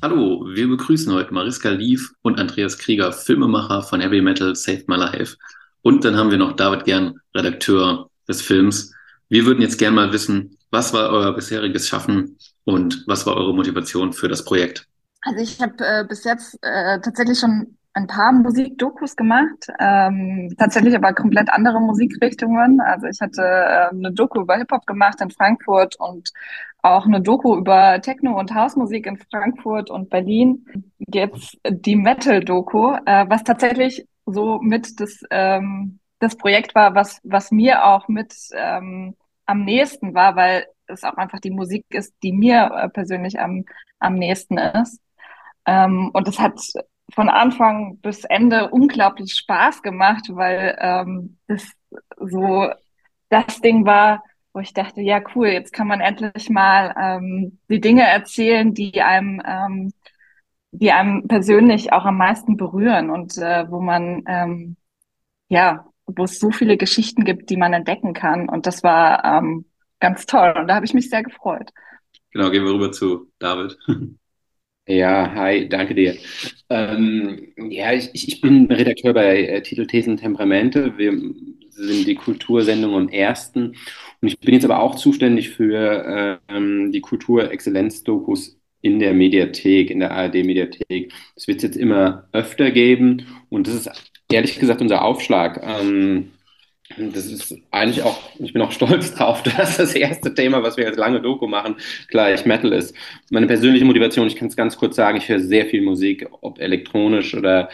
Hallo, wir begrüßen heute Mariska Lief und Andreas Krieger, Filmemacher von Heavy Metal Saved My Life. Und dann haben wir noch David Gern, Redakteur des Films. Wir würden jetzt gern mal wissen, was war euer bisheriges Schaffen und was war eure Motivation für das Projekt? Also ich habe äh, bis jetzt äh, tatsächlich schon ein paar Musikdokus gemacht, ähm, tatsächlich aber komplett andere Musikrichtungen. Also ich hatte äh, eine Doku über Hip-Hop gemacht in Frankfurt und auch eine Doku über Techno- und Hausmusik in Frankfurt und Berlin. Jetzt die Metal-Doku, äh, was tatsächlich so mit das, ähm, das Projekt war, was, was mir auch mit ähm, am nächsten war, weil es auch einfach die Musik ist, die mir äh, persönlich am, am nächsten ist. Ähm, und es hat von Anfang bis Ende unglaublich Spaß gemacht, weil ähm, das so das Ding war, wo ich dachte, ja cool, jetzt kann man endlich mal ähm, die Dinge erzählen, die einem, ähm, die einem persönlich auch am meisten berühren und äh, wo man ähm, ja, wo es so viele Geschichten gibt, die man entdecken kann. Und das war ähm, ganz toll und da habe ich mich sehr gefreut. Genau, gehen wir rüber zu David. Ja, hi, danke dir. Ähm, ja, ich, ich bin Redakteur bei äh, Titel, Thesen, Temperamente. Wir sind die Kultursendung am ersten. Und ich bin jetzt aber auch zuständig für ähm, die Kulturexzellenz-Dokus in der Mediathek, in der ARD-Mediathek. Das wird es jetzt immer öfter geben. Und das ist ehrlich gesagt unser Aufschlag. Ähm, das ist eigentlich auch, ich bin auch stolz drauf, dass das erste Thema, was wir als lange Doku machen, gleich Metal ist. Meine persönliche Motivation, ich kann es ganz kurz sagen, ich höre sehr viel Musik, ob elektronisch oder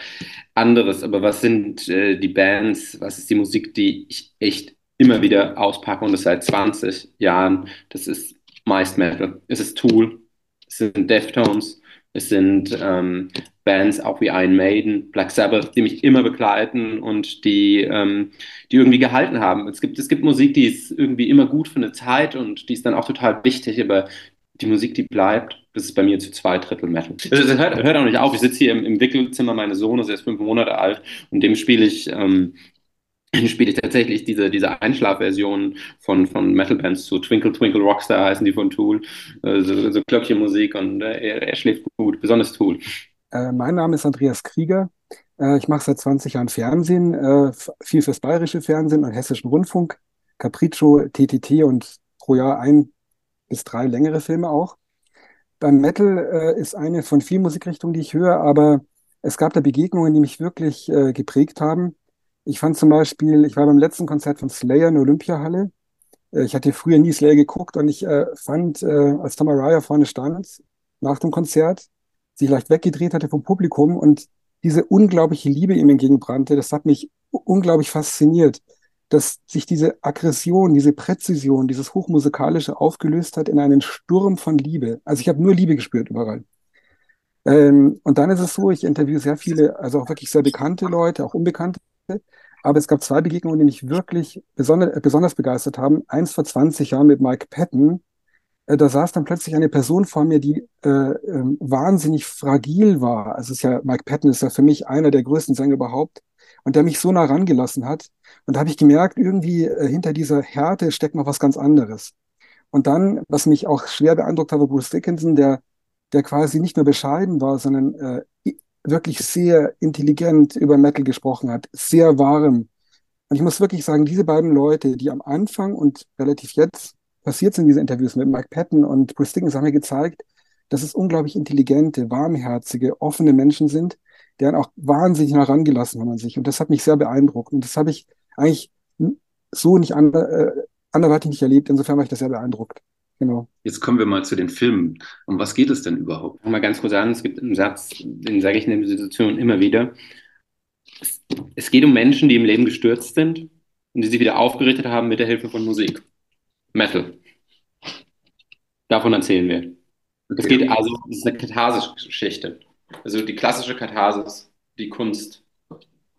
anderes, aber was sind äh, die Bands, was ist die Musik, die ich echt immer wieder auspacke und das seit 20 Jahren, das ist meist Metal. Es ist Tool, es sind Deftones, es sind ähm, Bands auch wie Iron Maiden, Black Sabbath, die mich immer begleiten und die, ähm, die irgendwie gehalten haben. Es gibt, es gibt Musik, die ist irgendwie immer gut für eine Zeit und die ist dann auch total wichtig, aber die Musik, die bleibt, das ist bei mir zu zwei Drittel Metal. Also das hört, hört auch nicht auf. Ich sitze hier im, im Wickelzimmer meines Sohnes, er ist fünf Monate alt und dem spiele ich ähm, spiele ich tatsächlich diese, diese Einschlafversion von, von Metal-Bands zu Twinkle Twinkle Rockstar heißen die von Tool, äh, so, so Glöckchenmusik und äh, er, er, schläft gut, besonders Tool. Äh, mein Name ist Andreas Krieger. Äh, ich mache seit 20 Jahren Fernsehen, äh, viel fürs bayerische Fernsehen und hessischen Rundfunk, Capriccio, TTT und pro Jahr ein bis drei längere Filme auch. Beim Metal ist eine von vielen Musikrichtungen, die ich höre, aber es gab da Begegnungen, die mich wirklich geprägt haben. Ich fand zum Beispiel, ich war beim letzten Konzert von Slayer in der Olympiahalle. Äh, ich hatte früher nie Slayer geguckt und ich äh, fand, äh, als Tom Araya vorne stand, nach dem Konzert, sich leicht weggedreht hatte vom Publikum und diese unglaubliche Liebe ihm entgegenbrannte, das hat mich unglaublich fasziniert, dass sich diese Aggression, diese Präzision, dieses Hochmusikalische aufgelöst hat in einen Sturm von Liebe. Also ich habe nur Liebe gespürt überall. Ähm, und dann ist es so, ich interviewe sehr viele, also auch wirklich sehr bekannte Leute, auch unbekannte, aber es gab zwei Begegnungen, die mich wirklich besonders, äh, besonders begeistert haben. Eins vor 20 Jahren mit Mike Patton. Äh, da saß dann plötzlich eine Person vor mir, die äh, äh, wahnsinnig fragil war. Also es ist ja, Mike Patton ist ja für mich einer der größten Sänger überhaupt und der mich so nah rangelassen hat. Und da habe ich gemerkt, irgendwie äh, hinter dieser Härte steckt noch was ganz anderes. Und dann, was mich auch schwer beeindruckt hat, war Bruce Dickinson, der, der quasi nicht nur bescheiden war, sondern äh, wirklich sehr intelligent über Metal gesprochen hat, sehr warm. Und ich muss wirklich sagen, diese beiden Leute, die am Anfang und relativ jetzt passiert sind, diese Interviews mit Mike Patton und Bruce Dickens, haben mir gezeigt, dass es unglaublich intelligente, warmherzige, offene Menschen sind, deren auch wahnsinnig herangelassen haben an sich. Und das hat mich sehr beeindruckt. Und das habe ich eigentlich so nicht ander, äh, anderweitig nicht erlebt. Insofern war ich das sehr beeindruckt. Genau. Jetzt kommen wir mal zu den Filmen. Um was geht es denn überhaupt? Mal ganz kurz an, es gibt einen Satz, den sage ich in der Situation immer wieder. Es geht um Menschen, die im Leben gestürzt sind und die sich wieder aufgerichtet haben mit der Hilfe von Musik. Metal. Davon erzählen wir. Okay. Es geht also, es ist eine Katharsis-Geschichte. Also die klassische Katharsis, die Kunst,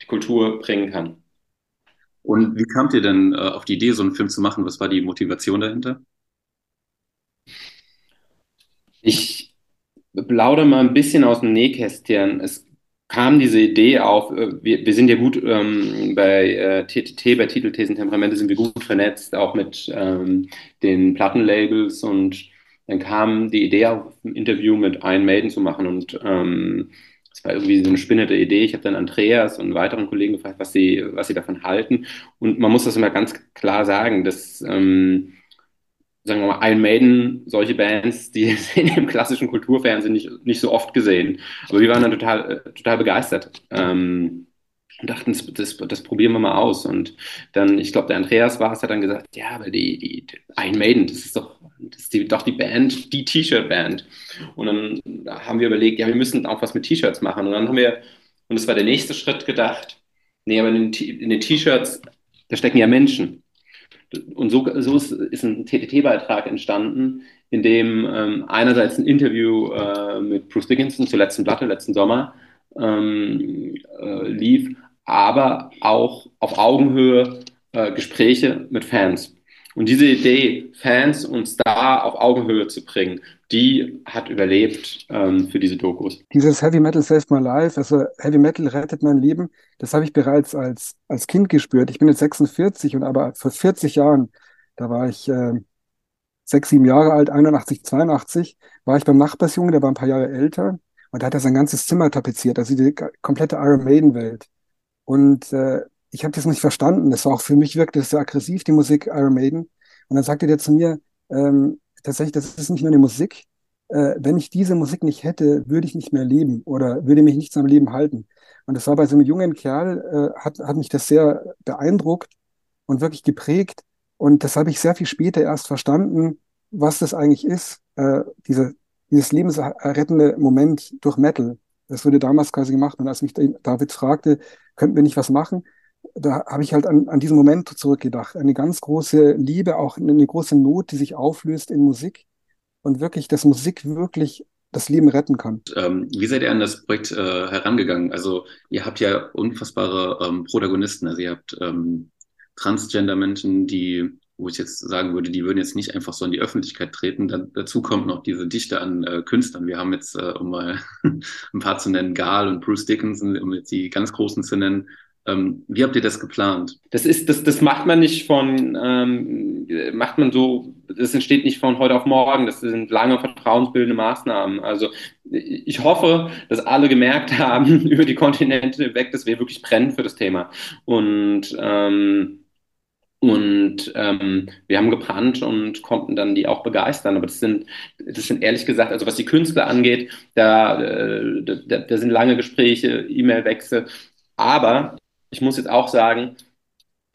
die Kultur bringen kann. Und wie kamt ihr denn äh, auf die Idee, so einen Film zu machen? Was war die Motivation dahinter? Ich plaudere mal ein bisschen aus dem Nähkästchen. Es kam diese Idee auf, äh, wir, wir sind ja gut ähm, bei äh, TTT, bei Titelthesen Temperamente sind wir gut vernetzt, auch mit ähm, den Plattenlabels. Und dann kam die Idee auf ein Interview mit Iron Maiden zu machen. Und ähm, es war irgendwie so eine spinnende Idee. Ich habe dann Andreas und weiteren Kollegen gefragt, was sie, was sie davon halten. Und man muss das immer ganz klar sagen, dass ähm, sagen wir mal, Iron Maiden, solche Bands, die sind im klassischen Kulturfernsehen nicht, nicht so oft gesehen. Aber wir waren dann total, äh, total begeistert. Ähm, und dachten, das, das, das, probieren wir mal aus. Und dann, ich glaube, der Andreas war es, hat dann gesagt, ja, aber die, die, die Iron Maiden, das ist doch, das ist die, doch die Band, die T-Shirt-Band. Und dann haben wir überlegt, ja, wir müssen auch was mit T-Shirts machen. Und dann haben wir, und das war der nächste Schritt, gedacht, nee, aber in den T-Shirts, da stecken ja Menschen und so, so ist, ein TTT-Beitrag entstanden, in dem ähm, einerseits ein Interview äh, mit Bruce Dickinson zur letzten Platte, letzten Sommer, ähm, äh, lief, aber auch auf Augenhöhe äh, Gespräche mit Fans. Und diese Idee, Fans und Star auf Augenhöhe zu bringen, die hat überlebt ähm, für diese Dokus. Dieses Heavy Metal Saved My Life, also Heavy Metal rettet mein Leben, das habe ich bereits als, als Kind gespürt. Ich bin jetzt 46 und aber vor 40 Jahren, da war ich äh, sechs, sieben Jahre alt, 81, 82, war ich beim Nachbarsjungen, der war ein paar Jahre älter und da hat er sein ganzes Zimmer tapeziert, also die komplette Iron Maiden Welt. Und äh, ich habe das nicht verstanden. Das war auch für mich das sehr aggressiv, die Musik Iron Maiden. Und dann sagte der zu mir, ähm, tatsächlich, das ist nicht nur eine Musik. Äh, wenn ich diese Musik nicht hätte, würde ich nicht mehr leben oder würde mich nichts am Leben halten. Und das war bei so einem jungen Kerl, äh, hat, hat mich das sehr beeindruckt und wirklich geprägt. Und das habe ich sehr viel später erst verstanden, was das eigentlich ist, äh, diese, dieses lebensrettende Moment durch Metal. Das wurde damals quasi gemacht. Und als mich David fragte, könnten wir nicht was machen, da habe ich halt an, an diesen Moment zurückgedacht. Eine ganz große Liebe, auch eine große Not, die sich auflöst in Musik und wirklich, dass Musik wirklich das Leben retten kann. Ähm, wie seid ihr an das Projekt äh, herangegangen? Also ihr habt ja unfassbare ähm, Protagonisten. Also ihr habt ähm, Transgender-Menschen, die, wo ich jetzt sagen würde, die würden jetzt nicht einfach so in die Öffentlichkeit treten. Da, dazu kommt noch diese Dichte an äh, Künstlern. Wir haben jetzt, äh, um mal ein paar zu nennen, Gal und Bruce Dickinson, um jetzt die ganz Großen zu nennen, Ähm, wie habt ihr das geplant? Das ist, das, das macht man nicht von, ähm, macht man so, das entsteht nicht von heute auf morgen. Das sind lange vertrauensbildende Maßnahmen. Also ich hoffe, dass alle gemerkt haben über die Kontinente weg, dass wir wirklich brennen für das Thema. Und ähm, und ähm, wir haben gebrannt und konnten dann die auch begeistern. Aber das sind, das sind ehrlich gesagt, also was die Künstler angeht, da, äh, da, da sind lange Gespräche, E-Mail-Wechsel. Aber ich muss jetzt auch sagen,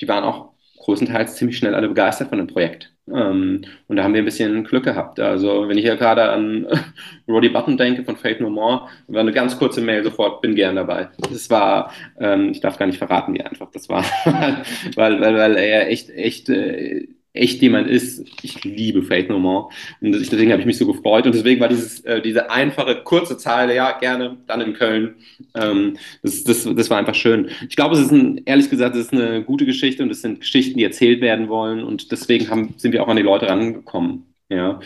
die waren auch größtenteils ziemlich schnell alle begeistert von dem Projekt. Ähm, und da haben wir ein bisschen Glück gehabt. Also wenn ich hier gerade an Roddy Button denke von Faith No More, war eine ganz kurze Mail sofort, bin gern dabei. Das war, ähm, ich darf gar nicht verraten, wie einfach das war, weil, weil, weil er echt, echt äh, echt jemand ist. Ich liebe Faith No More. Und deswegen habe ich mich so gefreut. Und deswegen war dieses, äh, diese einfache, kurze Zeile, ja, gerne, dann in Köln. Ähm, das, das, das war einfach schön. Ich glaube, es ist ein, ehrlich gesagt, es ist eine gute Geschichte und es sind Geschichten, die erzählt werden wollen. Und deswegen haben, sind wir auch an die Leute rangekommen. Ja.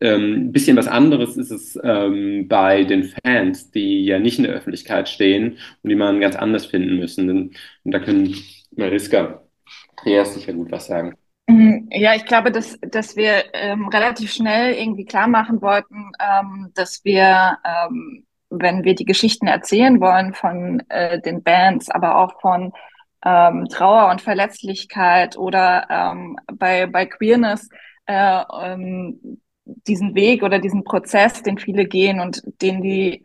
Ähm, ein bisschen was anderes ist es ähm, bei den Fans, die ja nicht in der Öffentlichkeit stehen und die man ganz anders finden müssen. Und da können Mariska Andreas sicher gut was sagen. Mhm. Ja, ich glaube, dass, dass wir ähm, relativ schnell irgendwie klar machen wollten, ähm, dass wir, ähm, wenn wir die Geschichten erzählen wollen von äh, den Bands, aber auch von ähm, Trauer und Verletzlichkeit oder ähm, bei, bei Queerness, äh, ähm, diesen Weg oder diesen Prozess, den viele gehen und den die,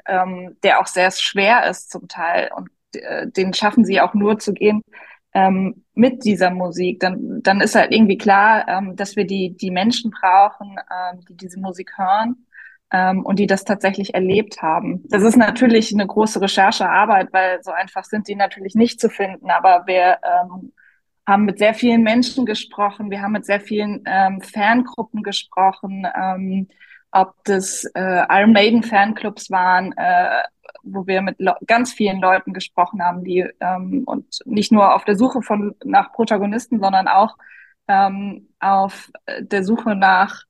der auch sehr schwer ist zum Teil und äh, den schaffen sie auch nur zu gehen, ähm, mit dieser Musik, dann, dann ist halt irgendwie klar, ähm, dass wir die, die Menschen brauchen, ähm, die diese Musik hören ähm, und die das tatsächlich erlebt haben. Das ist natürlich eine große Recherchearbeit, weil so einfach sind die natürlich nicht zu finden, aber wir ähm, haben mit sehr vielen Menschen gesprochen, wir haben mit sehr vielen ähm, Fangruppen gesprochen, ob das äh, Iron Maiden Fanclubs waren, äh, wo wir mit ganz vielen Leuten gesprochen haben, die ähm, und nicht nur auf der Suche von nach Protagonisten, sondern auch ähm, auf der Suche nach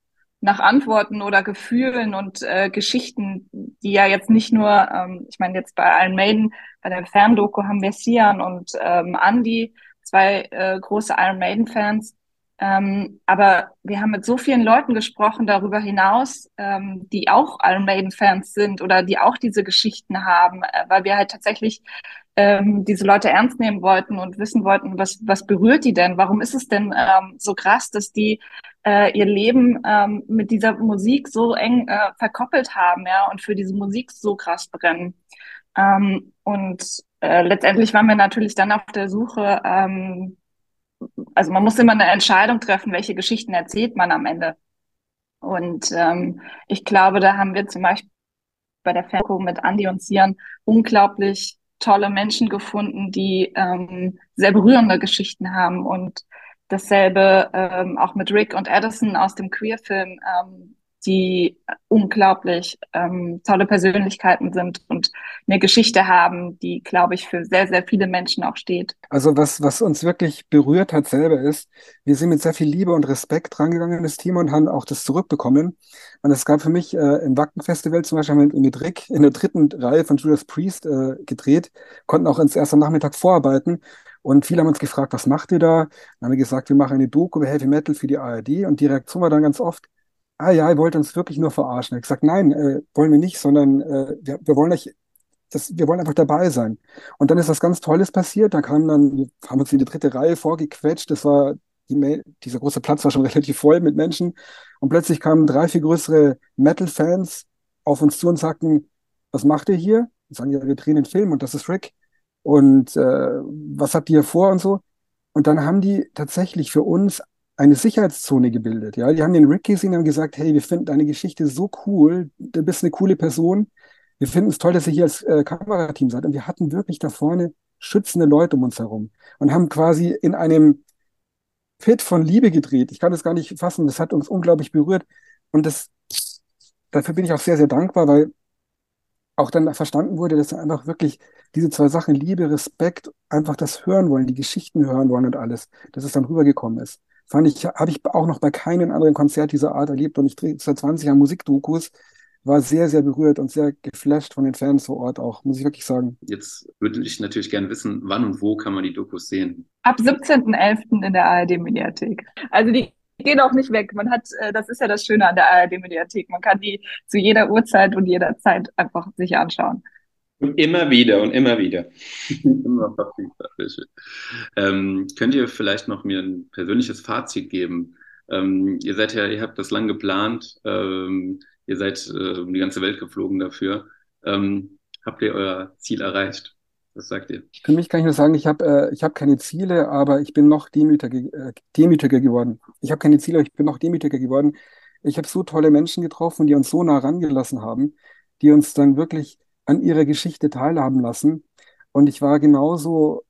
nach Antworten oder Gefühlen und äh, Geschichten, die ja jetzt nicht nur, ähm, ich meine jetzt bei Iron Maiden, bei der Ferndoku haben wir Sian und ähm, Andy, zwei äh, große Iron Maiden Fans, ähm, aber wir haben mit so vielen Leuten gesprochen darüber hinaus, ähm, die auch Iron Maiden-Fans sind oder die auch diese Geschichten haben, äh, weil wir halt tatsächlich ähm, diese Leute ernst nehmen wollten und wissen wollten, was, was berührt die denn? Warum ist es denn ähm, so krass, dass die äh, ihr Leben ähm, mit dieser Musik so eng äh, verkoppelt haben, ja, und für diese Musik so krass brennen? Ähm, und äh, letztendlich waren wir natürlich dann auf der Suche, also man muss immer eine Entscheidung treffen, welche Geschichten erzählt man am Ende. Und ähm, ich glaube, da haben wir zum Beispiel bei der Fanco mit Andy und Sian unglaublich tolle Menschen gefunden, die ähm, sehr berührende Geschichten haben. Und dasselbe ähm, auch mit Rick und Addison aus dem Queer-Film. Ähm, die unglaublich ähm, tolle Persönlichkeiten sind und eine Geschichte haben, die, glaube ich, für sehr, sehr viele Menschen auch steht. Also was, was uns wirklich berührt hat selber ist, wir sind mit sehr viel Liebe und Respekt rangegangen in das Team und haben auch das zurückbekommen. Und es gab für mich äh, im Wacken-Festival zum Beispiel mit, mit Rick in der dritten Reihe von Judas Priest äh, gedreht, konnten auch ins ersten Nachmittag vorarbeiten. Und viele haben uns gefragt, was macht ihr da? Dann haben wir gesagt, wir machen eine Doku über Heavy Metal für die ARD. Und die Reaktion war dann ganz oft, ah ja, ihr wollt uns wirklich nur verarschen. Ich gesagt, nein, äh, wollen wir nicht, sondern äh, wir, wir wollen euch, das, wir wollen einfach dabei sein. Und dann ist was ganz Tolles passiert. Da kam dann, wir haben uns in die dritte Reihe vorgequetscht. Das war die, dieser große Platz war schon relativ voll mit Menschen. Und plötzlich kamen drei, vier größere Metal-Fans auf uns zu und sagten, was macht ihr hier? Und sagen, ja, wir drehen den Film und das ist Rick. Und äh, was habt ihr vor und so? Und dann haben die tatsächlich für uns eine Sicherheitszone gebildet. Ja, die haben den Rick gesehen und haben gesagt, hey, wir finden deine Geschichte so cool, du bist eine coole Person. Wir finden es toll, dass ihr hier als äh, Kamerateam seid. Und wir hatten wirklich da vorne schützende Leute um uns herum und haben quasi in einem Pit von Liebe gedreht. Ich kann das gar nicht fassen. Das hat uns unglaublich berührt. Und das, dafür bin ich auch sehr, sehr dankbar, weil auch dann verstanden wurde, dass einfach wirklich diese zwei Sachen, Liebe, Respekt, einfach das hören wollen, die Geschichten hören wollen und alles, dass es dann rübergekommen ist fand ich, habe ich auch noch bei keinem anderen Konzert dieser Art erlebt und ich drehe seit 20 Jahren Musikdokus. war sehr, sehr berührt und sehr geflasht von den Fans vor Ort auch, muss ich wirklich sagen. Jetzt würde ich natürlich gerne wissen, wann und wo kann man die Dokus sehen? Ab 17.11. in der ARD-Mediathek. Also die gehen auch nicht weg. Man hat, äh, das ist ja das Schöne an der ARD-Mediathek. Man kann die zu jeder Uhrzeit und jeder Zeit einfach sich anschauen. Und immer wieder und immer wieder. immer verfügbar. Ähm, könnt ihr vielleicht noch mir ein persönliches Fazit geben? Ähm, ihr seid ja, ihr habt das lang geplant. Ähm, ihr seid äh, um die ganze Welt geflogen dafür. Ähm, habt ihr euer Ziel erreicht? Was sagt ihr? Für mich kann ich nur sagen, ich habe äh, ich hab keine Ziele, aber ich bin noch demütiger, äh, demütiger geworden. Ich habe keine Ziele, aber ich bin noch demütiger geworden. Ich habe so tolle Menschen getroffen, die uns so nah rangelassen haben, die uns dann wirklich an ihrer Geschichte teilhaben lassen. Und ich war genauso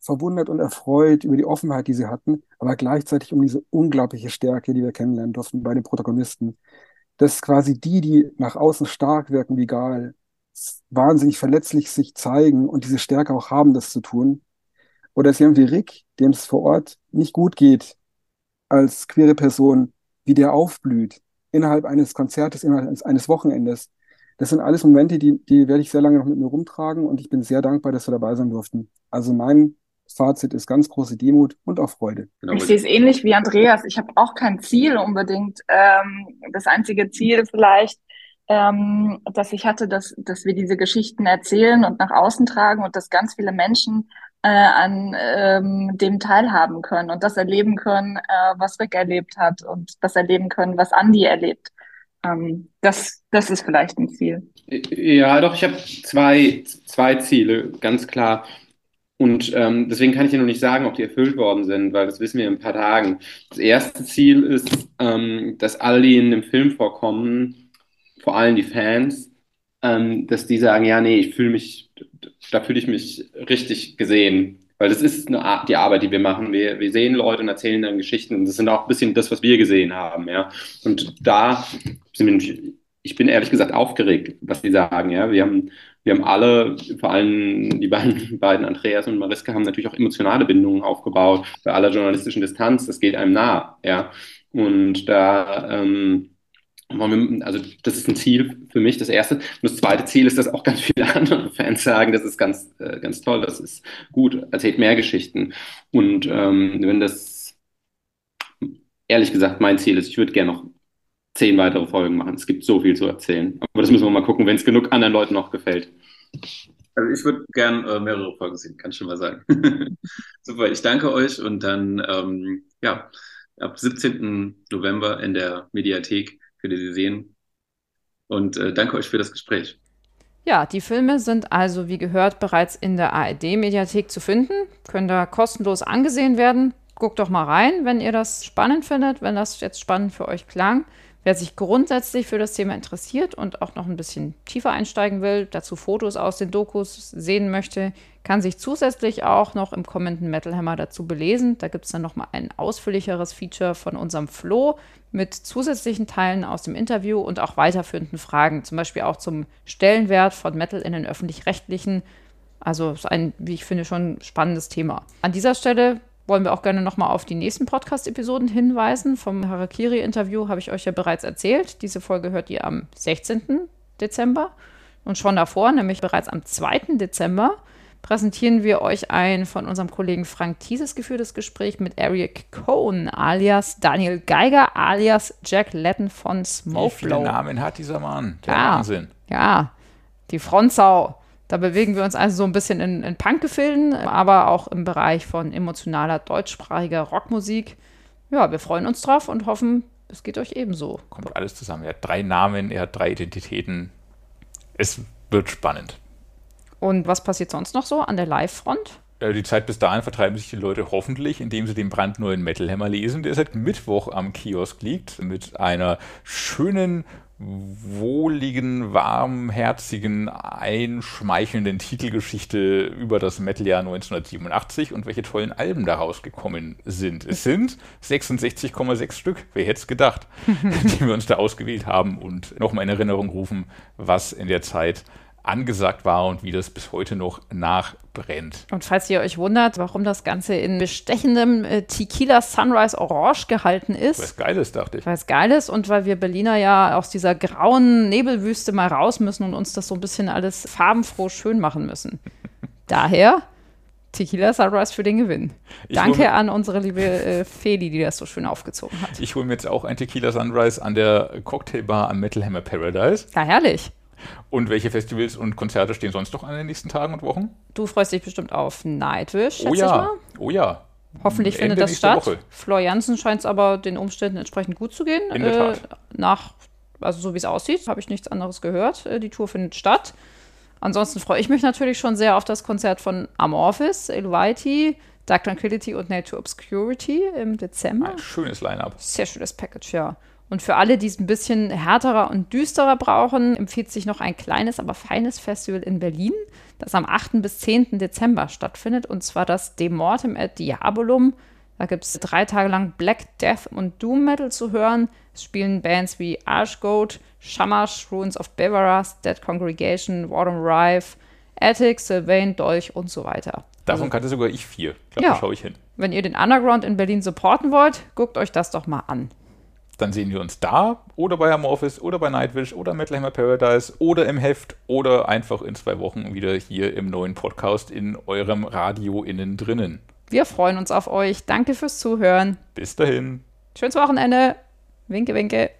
verwundert und erfreut über die Offenheit, die sie hatten, aber gleichzeitig um diese unglaubliche Stärke, die wir kennenlernen durften bei den Protagonisten. Dass quasi die, die nach außen stark wirken, wie Gal, wahnsinnig verletzlich sich zeigen und diese Stärke auch haben, das zu tun. Oder es jemand wie Rick, dem es vor Ort nicht gut geht, als queere Person, wie der aufblüht innerhalb eines Konzertes, innerhalb eines Wochenendes. Das sind alles Momente, die, die werde ich sehr lange noch mit mir rumtragen und ich bin sehr dankbar, dass wir dabei sein durften. Also mein Fazit ist ganz große Demut und auch Freude. Genau. Ich sehe es ähnlich wie Andreas. Ich habe auch kein Ziel unbedingt. Ähm, das einzige Ziel vielleicht, ähm, dass ich hatte, dass, dass wir diese Geschichten erzählen und nach außen tragen und dass ganz viele Menschen äh, an ähm, dem teilhaben können und das erleben können, äh, was Rick erlebt hat und das erleben können, was Andy erlebt. Ähm, das, das ist vielleicht ein Ziel. Ja, doch, ich habe zwei, zwei Ziele, ganz klar. Und ähm, deswegen kann ich ja noch nicht sagen, ob die erfüllt worden sind, weil das wissen wir in ein paar Tagen. Das erste Ziel ist, ähm, dass alle, die in dem Film vorkommen, vor allem die Fans, ähm, dass die sagen, ja, nee, ich fühle mich, da fühle ich mich richtig gesehen. Weil das ist eine Art, die Arbeit, die wir machen. Wir, wir sehen Leute und erzählen dann Geschichten. Und das sind auch ein bisschen das, was wir gesehen haben, ja. Und da ich bin ehrlich gesagt aufgeregt, was die sagen, ja. Wir haben wir haben alle, vor allem die beiden, beiden Andreas und Mariska, haben natürlich auch emotionale Bindungen aufgebaut bei aller journalistischen Distanz. Das geht einem nah, ja. Und da, ähm, also das ist ein Ziel für mich, das erste. Und das zweite Ziel ist, dass auch ganz viele andere Fans sagen, das ist ganz, äh, ganz toll, das ist gut, erzählt mehr Geschichten. Und ähm, wenn das, ehrlich gesagt, mein Ziel ist, ich würde gerne noch zehn weitere Folgen machen. Es gibt so viel zu erzählen. Aber das müssen wir mal gucken, wenn es genug anderen Leuten noch gefällt. Also ich würde gern äh, mehrere Folgen sehen, kann ich schon mal sagen. Super, ich danke euch und dann ähm, ja, ab 17. November in der Mediathek könnt ihr sie sehen. Und äh, danke euch für das Gespräch. Ja, die Filme sind also wie gehört bereits in der ARD-Mediathek zu finden, können da kostenlos angesehen werden. Guckt doch mal rein, wenn ihr das spannend findet, wenn das jetzt spannend für euch klang. Wer sich grundsätzlich für das Thema interessiert und auch noch ein bisschen tiefer einsteigen will, dazu Fotos aus den Dokus sehen möchte, kann sich zusätzlich auch noch im kommenden Metal Hammer dazu belesen. Da gibt es dann nochmal ein ausführlicheres Feature von unserem Flo mit zusätzlichen Teilen aus dem Interview und auch weiterführenden Fragen, zum Beispiel auch zum Stellenwert von Metal in den öffentlich-rechtlichen. Also ist ein, wie ich finde, schon spannendes Thema. An dieser Stelle wollen wir auch gerne nochmal auf die nächsten Podcast-Episoden hinweisen. Vom Harakiri-Interview habe ich euch ja bereits erzählt. Diese Folge hört ihr am 16. Dezember. Und schon davor, nämlich bereits am 2. Dezember, präsentieren wir euch ein von unserem Kollegen Frank Thieses geführtes Gespräch mit Eric Cohn alias Daniel Geiger alias Jack Letton von Smokeflow. Wie viele Namen hat dieser Mann? Der ja, Wahnsinn. Ja, die Frontsau. Da bewegen wir uns also so ein bisschen in, in Punk-Gefilden, aber auch im Bereich von emotionaler deutschsprachiger Rockmusik. Ja, wir freuen uns drauf und hoffen, es geht euch ebenso. Kommt alles zusammen. Er hat drei Namen, er hat drei Identitäten. Es wird spannend. Und was passiert sonst noch so an der Live-Front? Äh, die Zeit bis dahin vertreiben sich die Leute hoffentlich, indem sie den brandneuen Metal Hammer lesen, der seit Mittwoch am Kiosk liegt, mit einer schönen wohligen, warmherzigen, einschmeichelnden Titelgeschichte über das Metaljahr 1987 und welche tollen Alben daraus gekommen sind. Es sind 66,6 Stück, wer hätte es gedacht, die wir uns da ausgewählt haben und nochmal in Erinnerung rufen, was in der Zeit angesagt war und wie das bis heute noch nachbrennt. Und falls ihr euch wundert, warum das Ganze in bestechendem äh, Tequila Sunrise Orange gehalten ist. Was geil ist, dachte ich. Weil es geil ist und weil wir Berliner ja aus dieser grauen Nebelwüste mal raus müssen und uns das so ein bisschen alles farbenfroh schön machen müssen. Daher Tequila Sunrise für den Gewinn. Ich Danke hol- an unsere liebe äh, Feli, die das so schön aufgezogen hat. Ich hole mir jetzt auch ein Tequila Sunrise an der Cocktailbar am Metal Hammer Paradise. Ja, herrlich. Und welche Festivals und Konzerte stehen sonst noch an den nächsten Tagen und Wochen? Du freust dich bestimmt auf Nightwish, schätze Oh ich ja, mal. oh ja. Hoffentlich Ende findet das statt. Woche. Flor Jansen scheint es aber den Umständen entsprechend gut zu gehen. In der Tat. nach, also so wie es aussieht, habe ich nichts anderes gehört. Äh, die Tour findet statt. Ansonsten freue ich mich natürlich schon sehr auf das Konzert von Amorphis, Elviti, Dark Tranquility und Nature Obscurity im Dezember. Ein schönes Line-Up. Sehr schönes Package, ja. Und für alle, die es ein bisschen härterer und düsterer brauchen, empfiehlt sich noch ein kleines, aber feines Festival in Berlin, das am 8. bis 10. Dezember stattfindet, und zwar das De Mortem at Diabolum. Da gibt es drei Tage lang Black Death und Doom Metal zu hören. Es spielen Bands wie Archgoat, Shamash, Ruins of Bevaras, Dead Congregation, Wadham Rife, Attic, Sylvain, Dolch und so weiter. Davon kannte sogar ich vier. Ich glaube, Ja. da schaue ich hin. Wenn ihr den Underground in Berlin supporten wollt, guckt euch das doch mal an. Dann sehen wir uns da oder bei Amorphis oder bei Nightwish oder Metal Hammer Paradise oder im Heft oder einfach in zwei Wochen wieder hier im neuen Podcast in eurem Radio innen drinnen. Wir freuen uns auf euch. Danke fürs Zuhören. Bis dahin. Schönes Wochenende. Winke, winke.